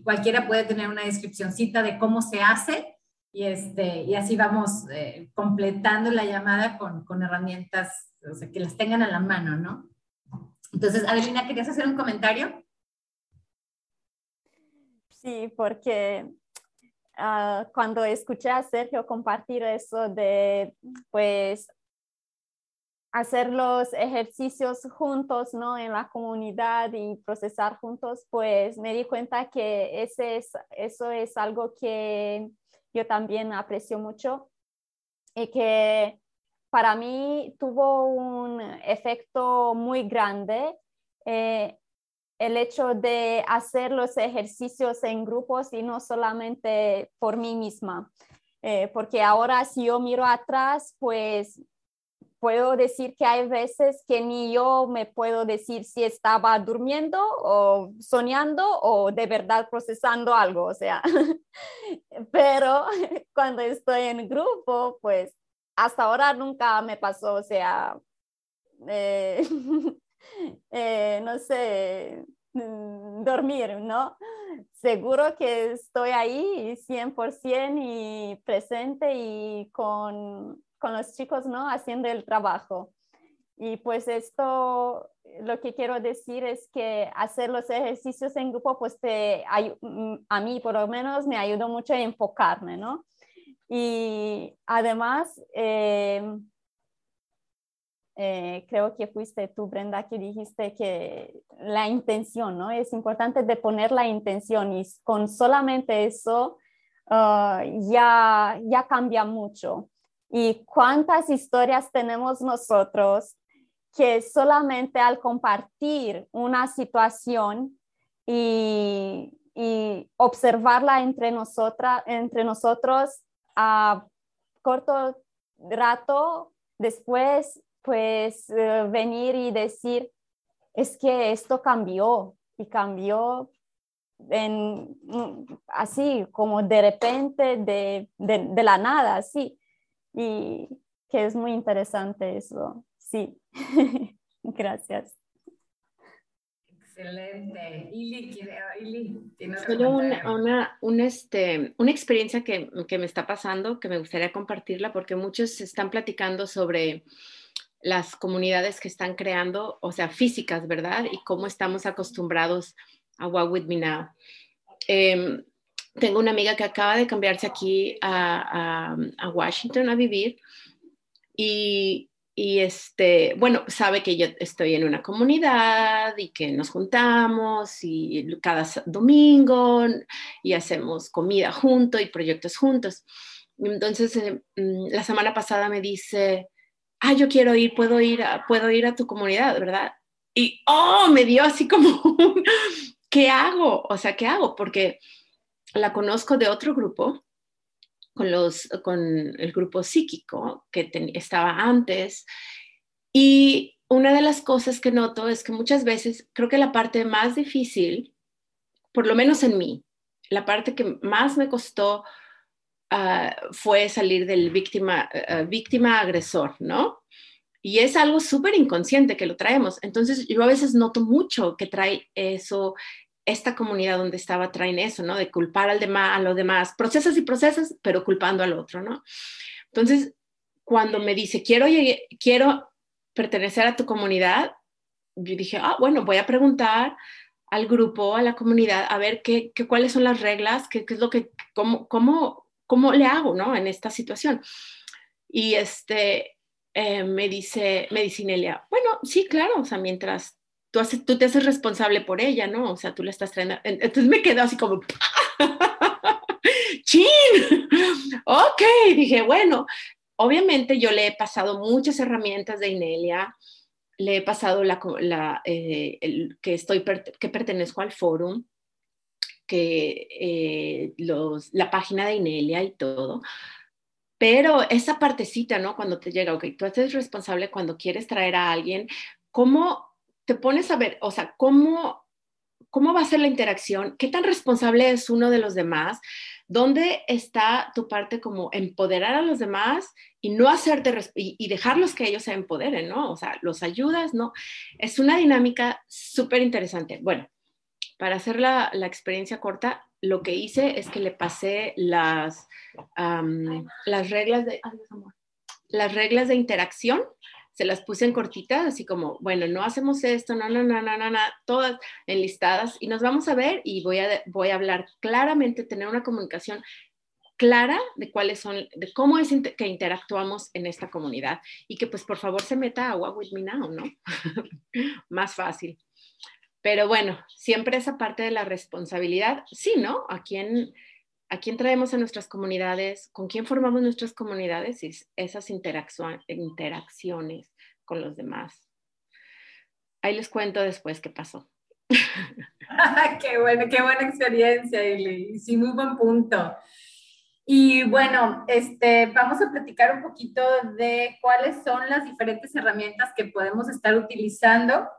cualquiera puede tener una descripcióncita de cómo se hace y, este, y así vamos eh, completando la llamada con, con herramientas o sea, que las tengan a la mano, ¿no? Entonces, Adelina, ¿querías hacer un comentario? Sí, porque uh, cuando escuché a Sergio compartir eso de, pues, hacer los ejercicios juntos, ¿no? En la comunidad y procesar juntos, pues me di cuenta que ese es, eso es algo que yo también aprecio mucho y que para mí tuvo un efecto muy grande eh, el hecho de hacer los ejercicios en grupos y no solamente por mí misma. Eh, porque ahora si yo miro atrás, pues puedo decir que hay veces que ni yo me puedo decir si estaba durmiendo o soñando o de verdad procesando algo, o sea, pero cuando estoy en grupo, pues hasta ahora nunca me pasó, o sea, eh, eh, no sé, mm, dormir, ¿no? Seguro que estoy ahí 100% y presente y con, con los chicos, ¿no? Haciendo el trabajo. Y pues esto, lo que quiero decir es que hacer los ejercicios en grupo, pues te, mm, a mí por lo menos me ayudó mucho a enfocarme, ¿no? Y además, eh, eh, creo que fuiste tú, Brenda, que dijiste que la intención, ¿no? Es importante de poner la intención y con solamente eso ah, ya, ya cambia mucho. Y cuántas historias tenemos nosotros que solamente al compartir una situación y, y observarla entre, nosotras, entre nosotros, a corto rato después, pues eh, venir y decir, es que esto cambió y cambió en, mm, así como de repente, de, de, la nada, así. Y que es muy interesante eso, sí. Gracias. Excelente. Ili, Ili Solo una, una, este, una experiencia que, que, me está pasando, que me gustaría compartirla, porque muchos están platicando sobre las comunidades que están creando, o sea, físicas, ¿verdad? Y cómo estamos acostumbrados a Walk With Me Now. Em, tengo una amiga que acaba de cambiarse aquí a, a, a Washington a vivir y y este, bueno, sabe que yo estoy en una comunidad y que nos juntamos y cada domingo y hacemos comida juntos y proyectos juntos. Entonces, eh, mm, la semana pasada me dice, ah, yo quiero ir, puedo ir, a, puedo ir a tu comunidad, ¿verdad? Y, oh, me dio así como, ¿qué hago? O sea, ¿qué hago? Porque la conozco de otro grupo con, los, con el grupo psíquico que estaba antes. Y una de las cosas que noto es que muchas veces creo que la parte más difícil, por lo menos en mí, la parte que más me costó ah, fue salir del víctima, uh, víctima agresor, ¿no? Y es algo súper inconsciente que lo traemos. Entonces yo a veces noto mucho que trae eso esta comunidad donde estaba traen eso, ¿no? De culpar al demás, a los demás, procesas y procesas, pero culpando al otro, ¿no? Entonces, cuando me dice, quiero, quiero pertenecer a tu comunidad, yo dije, ah, bueno, voy a preguntar al grupo, a la comunidad, a ver qué, qué cuáles son las reglas, qué, qué, es lo que, cómo, cómo, cómo le hago, ¿no? En esta situación. Y este, eh, me dice, me dice Inelia, bueno, sí, claro, o sea, mientras tú, haces, tú te haces responsable por ella, ¿no? O sea, tú la estás trayendo. Entonces me quedo así como, ¡chin! ok, dije, bueno, obviamente yo le he pasado muchas herramientas de Inelia, le he pasado la, la eh, el, que, estoy, que pertenezco al foro, que eh, los, la página de Inelia y todo, pero esa partecita, ¿no? Cuando te llega, ok, tú eres responsable cuando quieres traer a alguien, ¿cómo te pones a ver, o sea, cómo, cómo va a ser la interacción? ¿Qué tan responsable es uno de los demás? ¿Dónde está tu parte como empoderar a los demás y no hacerte y, dejarlos que ellos se empoderen, ¿no? O sea, los ayudas, ¿no? Es una dinámica súper interesante. Bueno, para hacer la, la, experiencia corta, lo que hice es que le pasé las, las reglas de, las reglas de interacción se las puse en cortitas, así como, bueno, no hacemos esto, no, no, no, no, no, no, todas enlistadas y nos vamos a ver y voy a, voy a hablar claramente, tener una comunicación clara de cuáles son, de cómo es que interactuamos en esta comunidad y que pues por favor se meta a What With Me Now, ¿no? Más fácil. Pero bueno, siempre esa parte de la responsabilidad, sí, ¿no? ¿A quién, a quién traemos a nuestras comunidades? ¿Con quién formamos nuestras comunidades? Y esas interacciones con los demás. Ahí les cuento después qué pasó. qué buena experiencia, y Sí, muy buen punto. Y bueno, este, vamos a platicar un poquito de cuáles son las diferentes herramientas que podemos estar utilizando.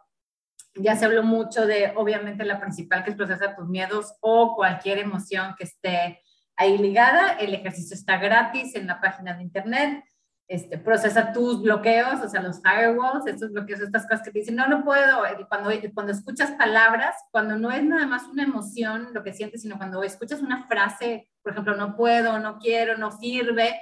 Ya se habló mucho de, obviamente, la principal que es procesar tus miedos o cualquier emoción que esté ahí ligada. El ejercicio está gratis en la página de internet este, procesa tus bloqueos, o sea, los firewalls, estos bloqueos, estas cosas que te dicen, no, no puedo, cuando, cuando escuchas palabras, cuando no es nada más una emoción lo que sientes, sino cuando escuchas una frase, por ejemplo, no puedo, no quiero, no sirve,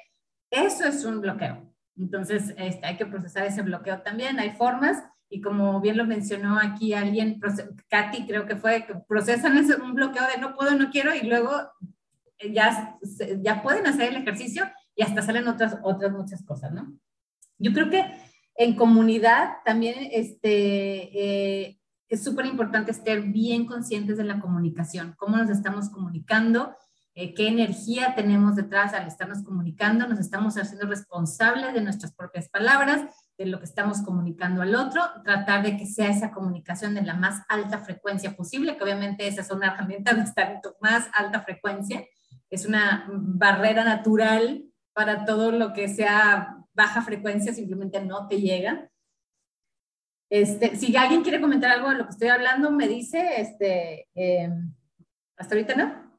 eso es un bloqueo. Entonces, este, hay que procesar ese bloqueo también, hay formas, y como bien lo mencionó aquí alguien, Katy creo que fue, que procesan ese, un bloqueo de no puedo, no quiero, y luego ya, ya pueden hacer el ejercicio y hasta salen otras, otras muchas cosas, ¿no? Yo creo que en comunidad también este, eh, es súper importante estar bien conscientes de la comunicación, cómo nos estamos comunicando, eh, qué energía tenemos detrás al estarnos comunicando, nos estamos haciendo responsables de nuestras propias palabras, de lo que estamos comunicando al otro, tratar de que sea esa comunicación de la más alta frecuencia posible, que obviamente esa es una herramienta de estar en tu más alta frecuencia, es una barrera natural para todo lo que sea baja frecuencia, simplemente no te llega. Este, si alguien quiere comentar algo de lo que estoy hablando, me dice, este, em, hasta ahorita no.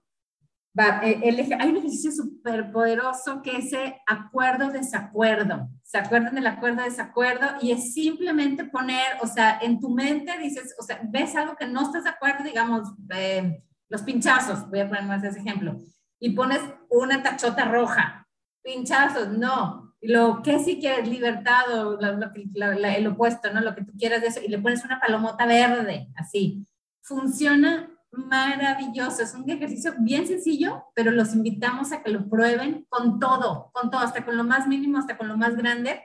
Va, eh, hay un ejercicio súper poderoso que es acuerdo-desacuerdo. ¿Se acuerdan del acuerdo-desacuerdo? Y es simplemente poner, o sea, en tu mente dices, o sea, ves algo que no estás de acuerdo, digamos, eh, los pinchazos, voy a poner más ese ejemplo, y pones una tachota roja pinchazos, no. Lo que sí quieres, libertad o el opuesto, ¿no? Lo que tú quieras de eso, y le pones una palomota verde, así. Funciona maravilloso. Es un ejercicio bien sencillo, pero los invitamos a que lo prueben con todo, con todo, hasta con lo más mínimo, hasta con lo más grande,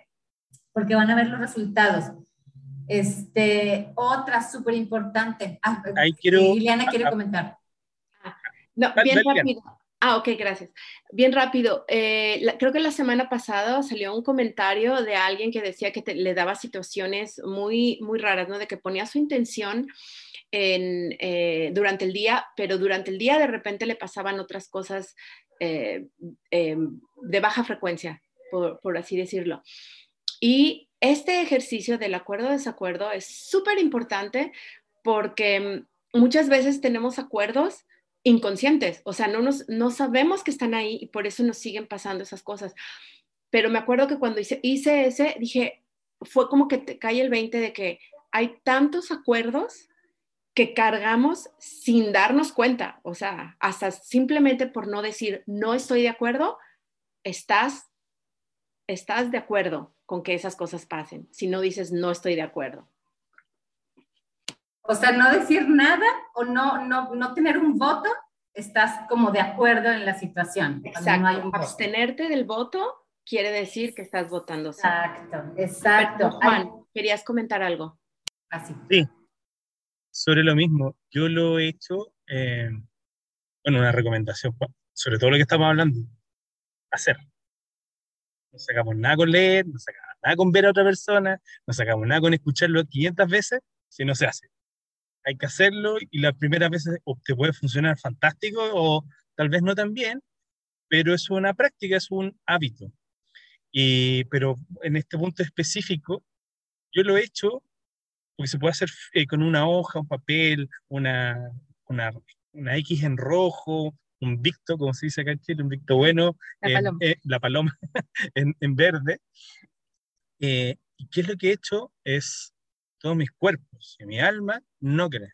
porque van a ver los resultados. Este, otra súper importante. Ah, Ahí quiero. Liliana quiere comentar. No, bien rápido. Ah, ok, gracias. Bien rápido. Eh, creo que la semana pasada salió un comentario de alguien que decía que le daba situaciones muy, muy raras, ¿no? De que ponía su intención en, eh, durante el día, pero durante el día de repente le pasaban otras cosas eh, em, de baja frecuencia, por, por así decirlo. Y este ejercicio del acuerdo-desacuerdo es súper importante porque muchas veces tenemos acuerdos inconscientes, o sea, no, nos, no sabemos que están ahí y por eso nos siguen pasando esas cosas. Pero me acuerdo que cuando hice, hice ese, dije, fue como que te cae el 20 de que hay tantos acuerdos que cargamos sin darnos cuenta, o sea, hasta simplemente por no decir no estoy de acuerdo, estás, estás de acuerdo con que esas cosas pasen, si no dices no estoy de acuerdo. O sea, no decir nada o no, no, no tener un voto, estás como de acuerdo en la situación. Exacto. Abstenerte del voto quiere decir que estás votando. Exacto, exacto. Juan, ¿querías comentar algo? Así. Sí, sobre lo mismo. Yo lo he hecho, eh, bueno, una recomendación, sobre todo lo que estamos hablando, hacer. No sacamos nada con leer, no sacamos nada con ver a otra persona, no sacamos nada con escucharlo 500 veces si no se hace hay que hacerlo y las primeras veces te puede funcionar fantástico o tal vez no tan bien, pero es una práctica, es un hábito. Y, pero en este punto específico, yo lo he hecho porque se puede hacer eh, con una hoja, un papel, una, una, una, X en rojo, un victo, como se dice acá en Chile, un victo bueno, la paloma, eh, la paloma en, en, verde. Eh, ¿Y qué es lo que he hecho? Es todos mis cuerpos y mi alma no creen.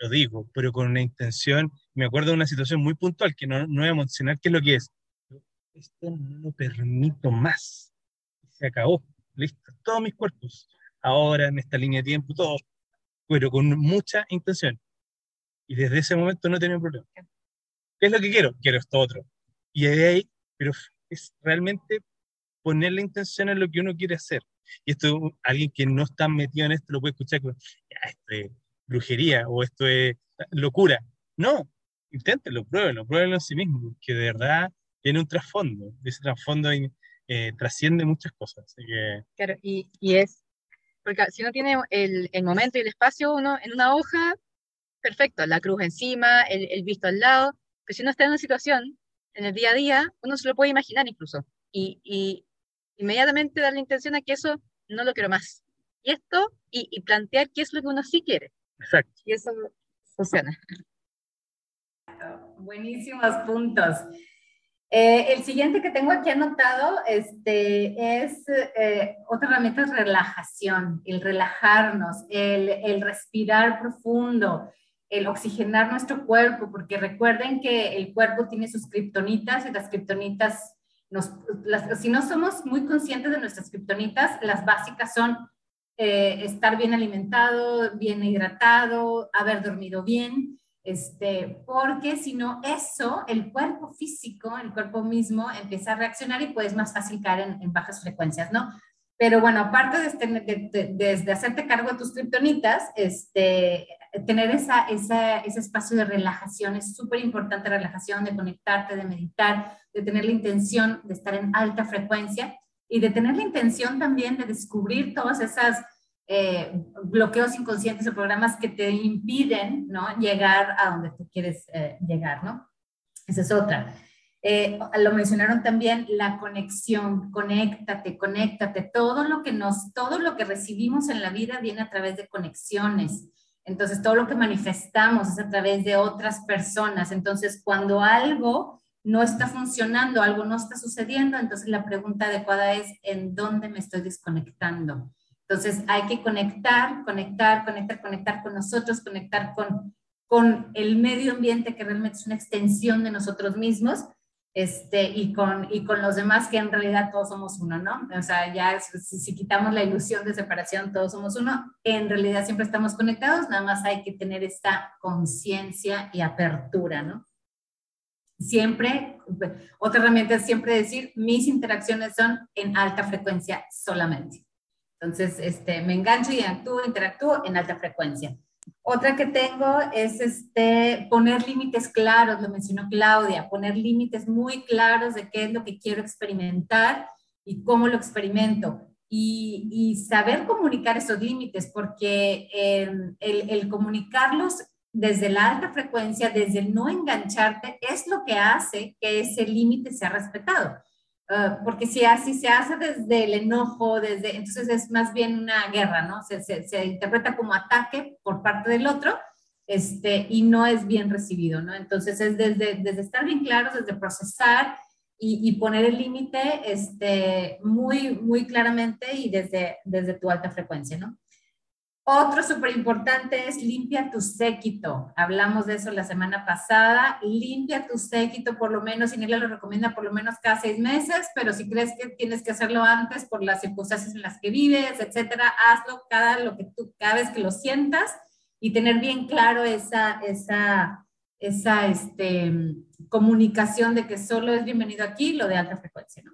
Lo digo, pero con una intención, me acuerdo de una situación muy puntual que no, no voy a mencionar qué es lo que es. Esto no lo permito más. Se acabó. Listo. Todos mis cuerpos ahora, en esta línea de tiempo, todo, pero con mucha intención. Y desde ese momento no he tenido problema. ¿Qué es lo que quiero? Quiero esto otro. Y ahí, pero es realmente poner la intención en lo que uno quiere hacer. Y esto, alguien que no está metido en esto lo puede escuchar como, ya, esto es brujería o esto es locura. No, inténtenlo, pruébenlo, pruébenlo en sí mismo, que de verdad tiene un trasfondo. Ese trasfondo eh, trasciende muchas cosas. Claro, y, y es porque si uno tiene el, el, momento y el espacio, uno en una hoja, perfecto, la cruz encima, el, el, visto al lado, pero si uno está en una situación, en el día a día, uno se lo puede imaginar incluso, y, y inmediatamente dar la intención a que eso no lo quiero más. Y esto, y, y, plantear qué es lo que uno sí quiere. Exacto. Y eso funciona. Buenísimos puntos. Eh, el siguiente que tengo aquí anotado este, es eh, otra herramienta es relajación, el relajarnos, el, el, respirar profundo, el oxigenar nuestro cuerpo, porque recuerden que el cuerpo tiene sus kriptonitas y las kriptonitas, nos, las, si no somos muy conscientes de nuestras kriptonitas, las básicas son eh, estar bien alimentado, bien hidratado, haber dormido bien, este, porque si no, eso, el cuerpo físico, el cuerpo mismo empieza a reaccionar y puedes más fácil caer en, en bajas frecuencias, ¿no? Pero bueno, aparte de, este, de, de, de, hacerte cargo de tus kriptonitas, este, tener esa, esa, ese espacio de relajación es súper importante, relajación, de conectarte, de meditar, de tener la intención de estar en alta frecuencia y de tener la intención también de descubrir todas esas eh, bloqueos inconscientes o programas que te impiden ¿no? llegar a donde tú quieres eh, llegar, ¿no? Esa es otra. Eh, lo mencionaron también la conexión, conéctate, conéctate. Todo lo que nos, todo lo que recibimos en la vida viene a través de conexiones. Entonces, todo lo que manifestamos es a través de otras personas. Entonces, cuando algo no está funcionando, algo no está sucediendo, entonces la pregunta adecuada es, ¿en dónde me estoy desconectando? Entonces hay que conectar, conectar, conectar, conectar con nosotros, conectar con, con el medio ambiente que realmente es una extensión de nosotros mismos este, y, con, y con los demás que en realidad todos somos uno, ¿no? O sea, ya si, quitamos la ilusión de separación, todos somos uno, en realidad siempre estamos conectados, nada más hay que tener esta conciencia y apertura, ¿no? Siempre, otra herramienta es siempre decir, mis interacciones son en alta frecuencia solamente. Entonces, este, me engancho y actúo, interactúo en alta frecuencia. Otra que tengo es este, poner límites claros, lo mencionó Claudia, poner límites muy claros de qué es lo que quiero experimentar y cómo lo experimento. Y, y saber comunicar esos límites, porque el, el, el comunicarlos desde la alta frecuencia, desde el no engancharte, es lo que hace que ese límite sea respetado. Uh, porque si así se hace desde el enojo, desde, entonces es más bien una guerra, ¿no? Se, se, se, interpreta como ataque por parte del otro este, y no es bien recibido, ¿no? Entonces es desde, desde estar bien claros, desde procesar y, y poner el límite este, muy, muy claramente y desde, desde tu alta frecuencia, ¿no? Otro súper importante es limpia tu séquito. Hablamos de eso la semana pasada. Limpia tu séquito por lo menos, Inelia lo recomienda por lo menos cada seis meses, pero si crees que tienes que hacerlo antes por las circunstancias en las que vives, etcétera, hazlo cada, lo que tú, cada vez que lo sientas y tener bien claro esa, esa, esa este, comunicación de que solo es bienvenido aquí lo de alta frecuencia, ¿no?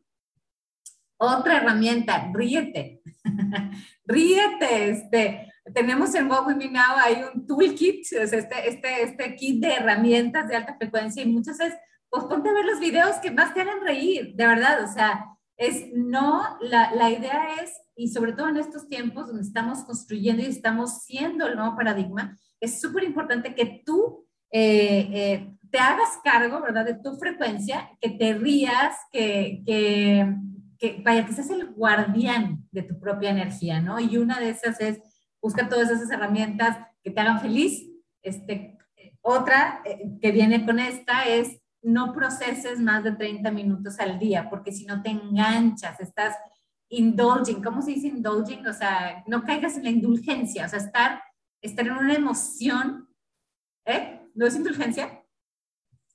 Otra herramienta, ríete. ríete, este, tenemos en What We Now hay un toolkit, este, este, este kit de herramientas de alta frecuencia y muchas veces, pues ponte a ver los videos que más te hagan reír, de verdad, o sea, es no, la, la idea es, y sobre todo en estos tiempos donde estamos construyendo y estamos siendo el nuevo paradigma, es súper importante que tú eh, eh, te hagas cargo, ¿verdad?, de tu frecuencia, que te rías, que, que, que, vaya, que seas el guardián de tu propia energía, ¿no? Y una de esas es busca todas esas herramientas que te hagan feliz. Este, otra eh, que viene con esta es no proceses más de 30 minutos al día, porque si no te enganchas, estás indulging, ¿cómo se dice indulging? O sea, no caigas en la indulgencia, o sea, estar, estar en una emoción, ¿eh? ¿No es indulgencia?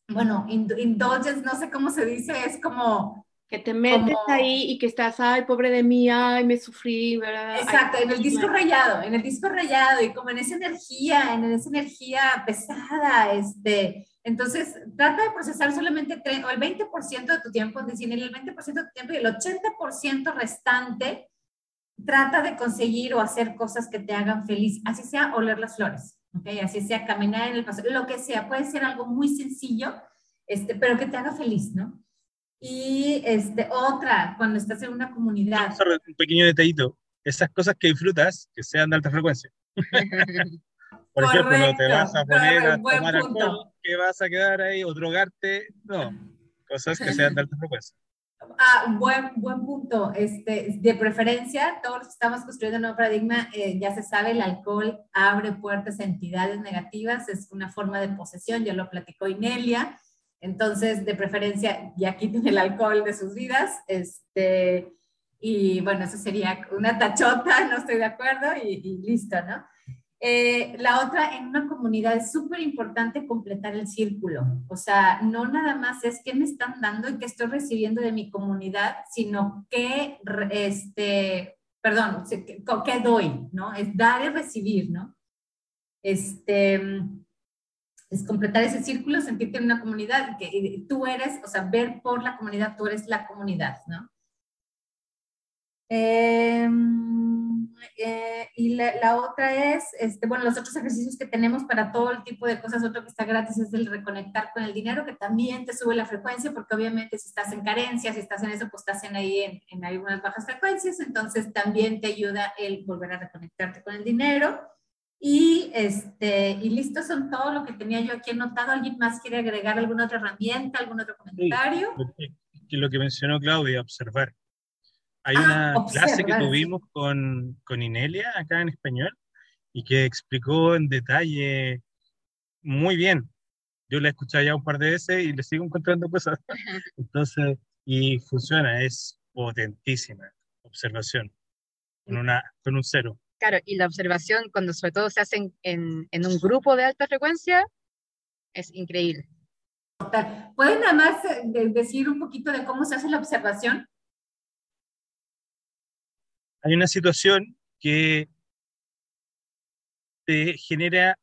Bueno, indulgence, no sé cómo se dice, es como... Que te metes ahí y que estás, ay, pobre de mí, ay, me sufrí, ¿verdad? Exacto, en el disco rayado, en el disco rayado y como en esa energía, en esa energía pesada, este, entonces, trata de procesar solamente o el 20% de tu tiempo, es decir, el 20% de tu tiempo y el 80% restante, trata de conseguir o hacer cosas que te hagan feliz, así sea oler las flores, ¿ok? Así sea caminar en el paso, lo que sea, puede ser algo muy sencillo, este, pero que te haga feliz, ¿no? Y este, otra, cuando estás en una comunidad. Un pequeño detallito, esas cosas que disfrutas, que sean de alta frecuencia. Por ejemplo, no te vas a poner a tomar alcohol, que vas a quedar ahí o drogarte, no, cosas que sean de alta frecuencia. Ah, buen, buen punto. Este, de preferencia, todos estamos construyendo un nuevo paradigma, eh, ya se sabe, el alcohol abre puertas a entidades negativas, es una forma de posesión, ya lo platicó Inelia. Entonces, de preferencia, ya quiten el alcohol de sus vidas. Este, y bueno, eso sería una tachota, no estoy de acuerdo, y, y listo, ¿no? Eh, la otra, en una comunidad es súper importante completar el círculo. O sea, no nada más es qué me están dando y qué estoy recibiendo de mi comunidad, sino qué, este, perdón, qué doy, ¿no? Es dar y recibir, ¿no? Este, es completar ese círculo, sentirte en una comunidad, que tú eres, o sea, ver por la comunidad, tú eres la comunidad, ¿no? Eh, eh, y la, otra es, este, bueno, los otros ejercicios que tenemos para todo el tipo de cosas, otro que está gratis es el reconectar con el dinero, que también te sube la frecuencia, porque obviamente si estás en carencia, si estás en eso, pues estás en ahí en, en algunas bajas frecuencias, entonces también te ayuda el volver a reconectarte con el dinero. Y, este, y listo, son todo lo que tenía yo aquí anotado. ¿Alguien más quiere agregar alguna otra herramienta, algún otro comentario? Sí, lo que mencionó Claudia, observar hay ah, una clase que tuvimos con, con Inelia acá en español y que explicó en detalle muy bien. Yo la he escuchado ya un par de veces y le sigo encontrando cosas. Entonces, y funciona, es potentísima observación, con, una, con un cero. Claro, y la observación cuando sobre todo se hace en, en, un grupo de alta frecuencia es increíble. ¿Pueden nada más eh, decir un poquito de cómo se hace la observación? hay una situación que te genera,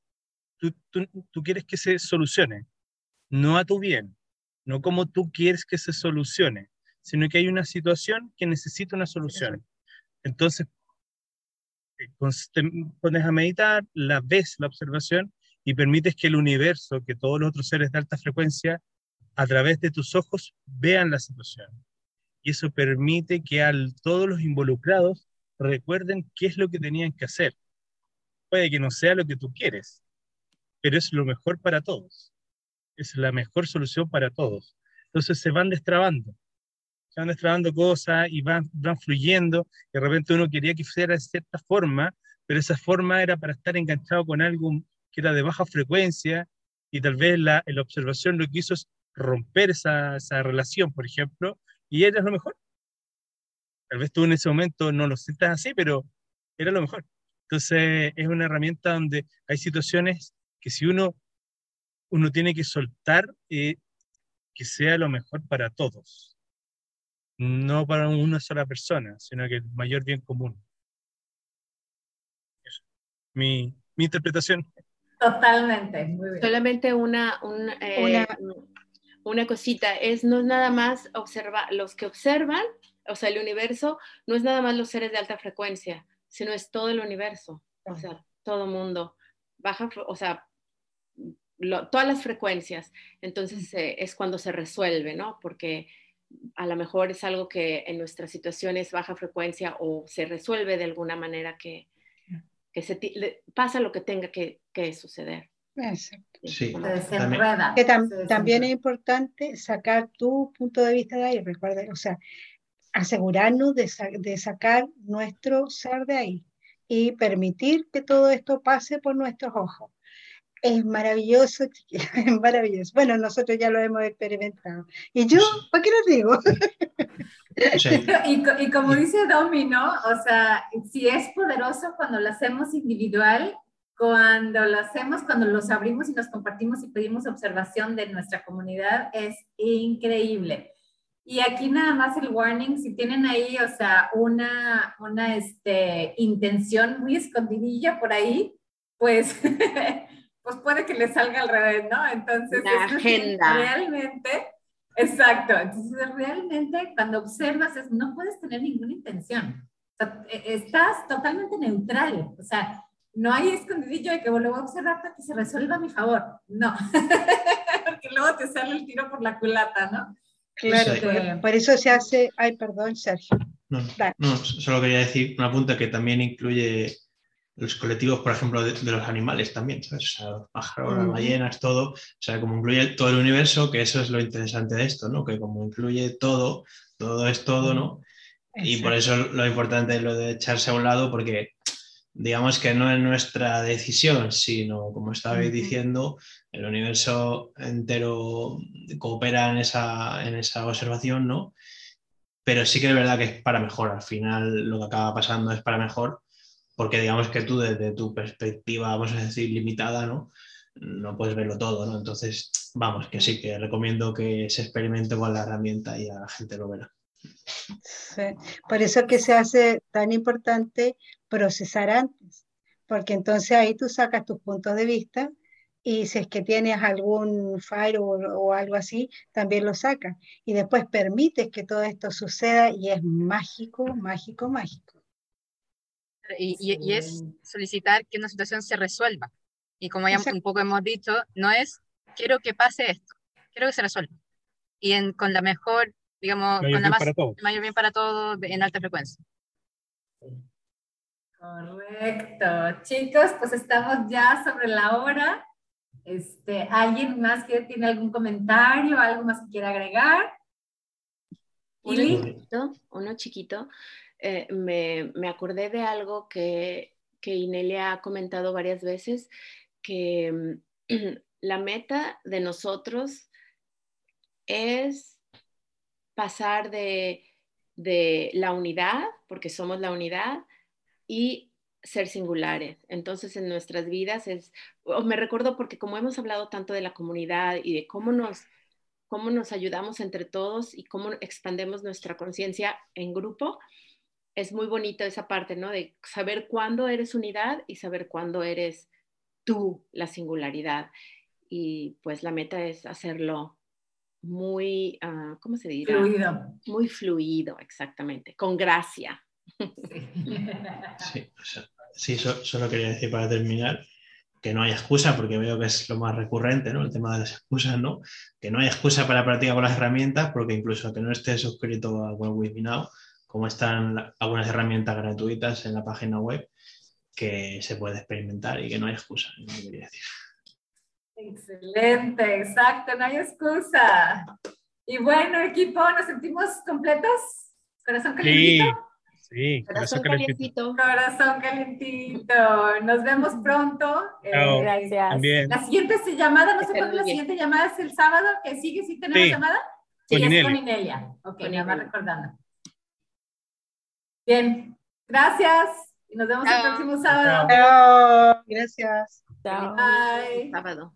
tú, tú, quieres que se solucione, no a tu bien, no como tú quieres que se solucione, sino que hay una situación que necesita una solución. Entonces, te pones a meditar, la ves, la observación, y permites que el universo, que todos los otros seres de alta frecuencia, a través de tus ojos, vean la situación y eso permite que a todos los involucrados recuerden qué es lo que tenían que hacer. Puede que no sea lo que tú quieres, pero es lo mejor para todos. Es la mejor solución para todos. Entonces se van destrabando, se van destrabando cosas y van, van fluyendo. De repente uno quería que fuera de cierta forma, pero esa forma era para estar enganchado con algo que era de baja frecuencia y tal vez la, la observación lo que hizo es romper esa, esa relación, por ejemplo, y era lo mejor. Tal vez tú en ese momento no lo sientas así, pero era lo mejor. Entonces es una herramienta donde hay situaciones que si uno, uno tiene que soltar, eh, que sea lo mejor para todos. No para una sola persona, sino que el mayor bien común. Mi, mi interpretación. Totalmente, muy bien. Solamente una, eh, una una cosita, es no es nada más observar, los que observan, o sea, el universo no es nada más los seres de alta frecuencia, sino es todo el universo, o sea, todo mundo, baja, o sea, todas las frecuencias, entonces eh, es cuando se resuelve, ¿no? Porque a lo mejor es algo que en nuestra situación es baja frecuencia o se resuelve de alguna manera que, que se, pasa lo que tenga que, que suceder. Sí, también, que también es importante sacar tu punto de vista de ahí, recuerda, o sea, asegurarnos de, de, sacar nuestro ser de ahí, y permitir que todo esto pase por nuestros ojos. Es maravilloso, es maravilloso. Bueno, nosotros ya lo hemos experimentado. Y yo, ¿para qué lo digo? Y, y, como dice Domino, o sea, si es poderoso cuando lo hacemos individual, cuando lo hacemos, cuando los abrimos y nos compartimos y pedimos observación de nuestra comunidad, es increíble. Y aquí nada más el warning, si tienen ahí, o sea, una, una este, intención muy escondidilla por ahí, pues, pues puede que le salga al revés, ¿no? Entonces, La agenda. realmente, exacto, entonces realmente cuando observas es, no puedes tener ninguna intención. O sea, e, estás totalmente neutral, o sea, no hay escondidillo de que lo voy a observar para que se resuelva a mi favor, no, porque luego te sale el tiro por la culata, ¿no? Claro, Sí. por, eso se hace, ay, perdón, Sergio. No, no, solo quería decir una punta que también incluye los colectivos, por ejemplo, de, de los animales también, ¿sabes? O sea, los pájaros, las ballenas, todo. O sea, como incluye todo el universo, que eso es lo interesante de esto, ¿no? Que como incluye todo, todo es todo, ¿no? Y por eso lo importante es lo de echarse a un lado, porque digamos que no es nuestra decisión, sino, como estabais diciendo, el universo entero coopera en esa, en esa observación, ¿no? Pero sí que es verdad que es para mejor. Al final lo que acaba pasando es para mejor, porque digamos que tú desde tu perspectiva, vamos a decir, limitada, ¿no? No puedes verlo todo, ¿no? Entonces, vamos, que sí, que recomiendo que se experimente con la herramienta y a la gente lo verá. Sí, Por eso es que se hace tan importante procesar antes, porque entonces ahí tú sacas tus puntos de vista y si es que tienes algún firewall o algo así, también lo sacas. Y después permites que todo esto suceda y es mágico, mágico, mágico. Y, y- y es solicitar que una situación se resuelva. Y como ya un poco hemos dicho, no es quiero que pase esto, quiero que se resuelva. Y en, con la mejor, digamos, Mayor con la bien más, para todos. mayor bien para todos en alta frecuencia. Correcto. Chicos, pues estamos ya sobre la hora. Este, ¿Alguien más que tiene algún comentario, algo más que quiera agregar? Uno chiquito, uno chiquito. Eh, me, me acordé de algo que, que Inelia ha comentado varias veces, que mm, la meta de nosotros es pasar de, de la unidad, porque somos la unidad, y ser singulares. Entonces, en nuestras vidas es, me recuerdo porque como hemos hablado tanto de la comunidad y de cómo nos, cómo nos ayudamos entre todos y cómo expandemos nuestra conciencia en grupo, es muy bonito esa parte, ¿no? De saber cuándo eres unidad y saber cuándo eres tú, la singularidad. Y pues la meta es hacerlo muy, uh, ¿cómo se dirá? Fluido. Muy fluido, exactamente, con gracia. Sí, sí so, solo quería decir para terminar que no hay excusa, porque veo que es lo más recurrente, ¿no? El tema de las excusas, ¿no? Que no hay excusa para practicar con las herramientas, porque incluso que no estés suscrito a Web With Me Now, como están algunas herramientas gratuitas en la página web, que se puede experimentar y que no hay excusa, no quería decir. Excelente, exacto, no hay excusa. Y bueno, equipo, ¿nos sentimos completos? ¿Corazón Sí, calentito? sí, Corazón corazón calentito. calientito. Corazón calentito. Nos vemos pronto. Eh. Gracias. También. la siguiente llamada, no sé qué la siguiente llamada es el sábado, que sigue, sí tenemos Sí, llamada. con Sí, es Inelia. con Inelia. Ok, Con Inelia. recordando. Bien, gracias. Y nos vemos el próximo sábado. Chao, gracias. Chao. Bye. Sábado.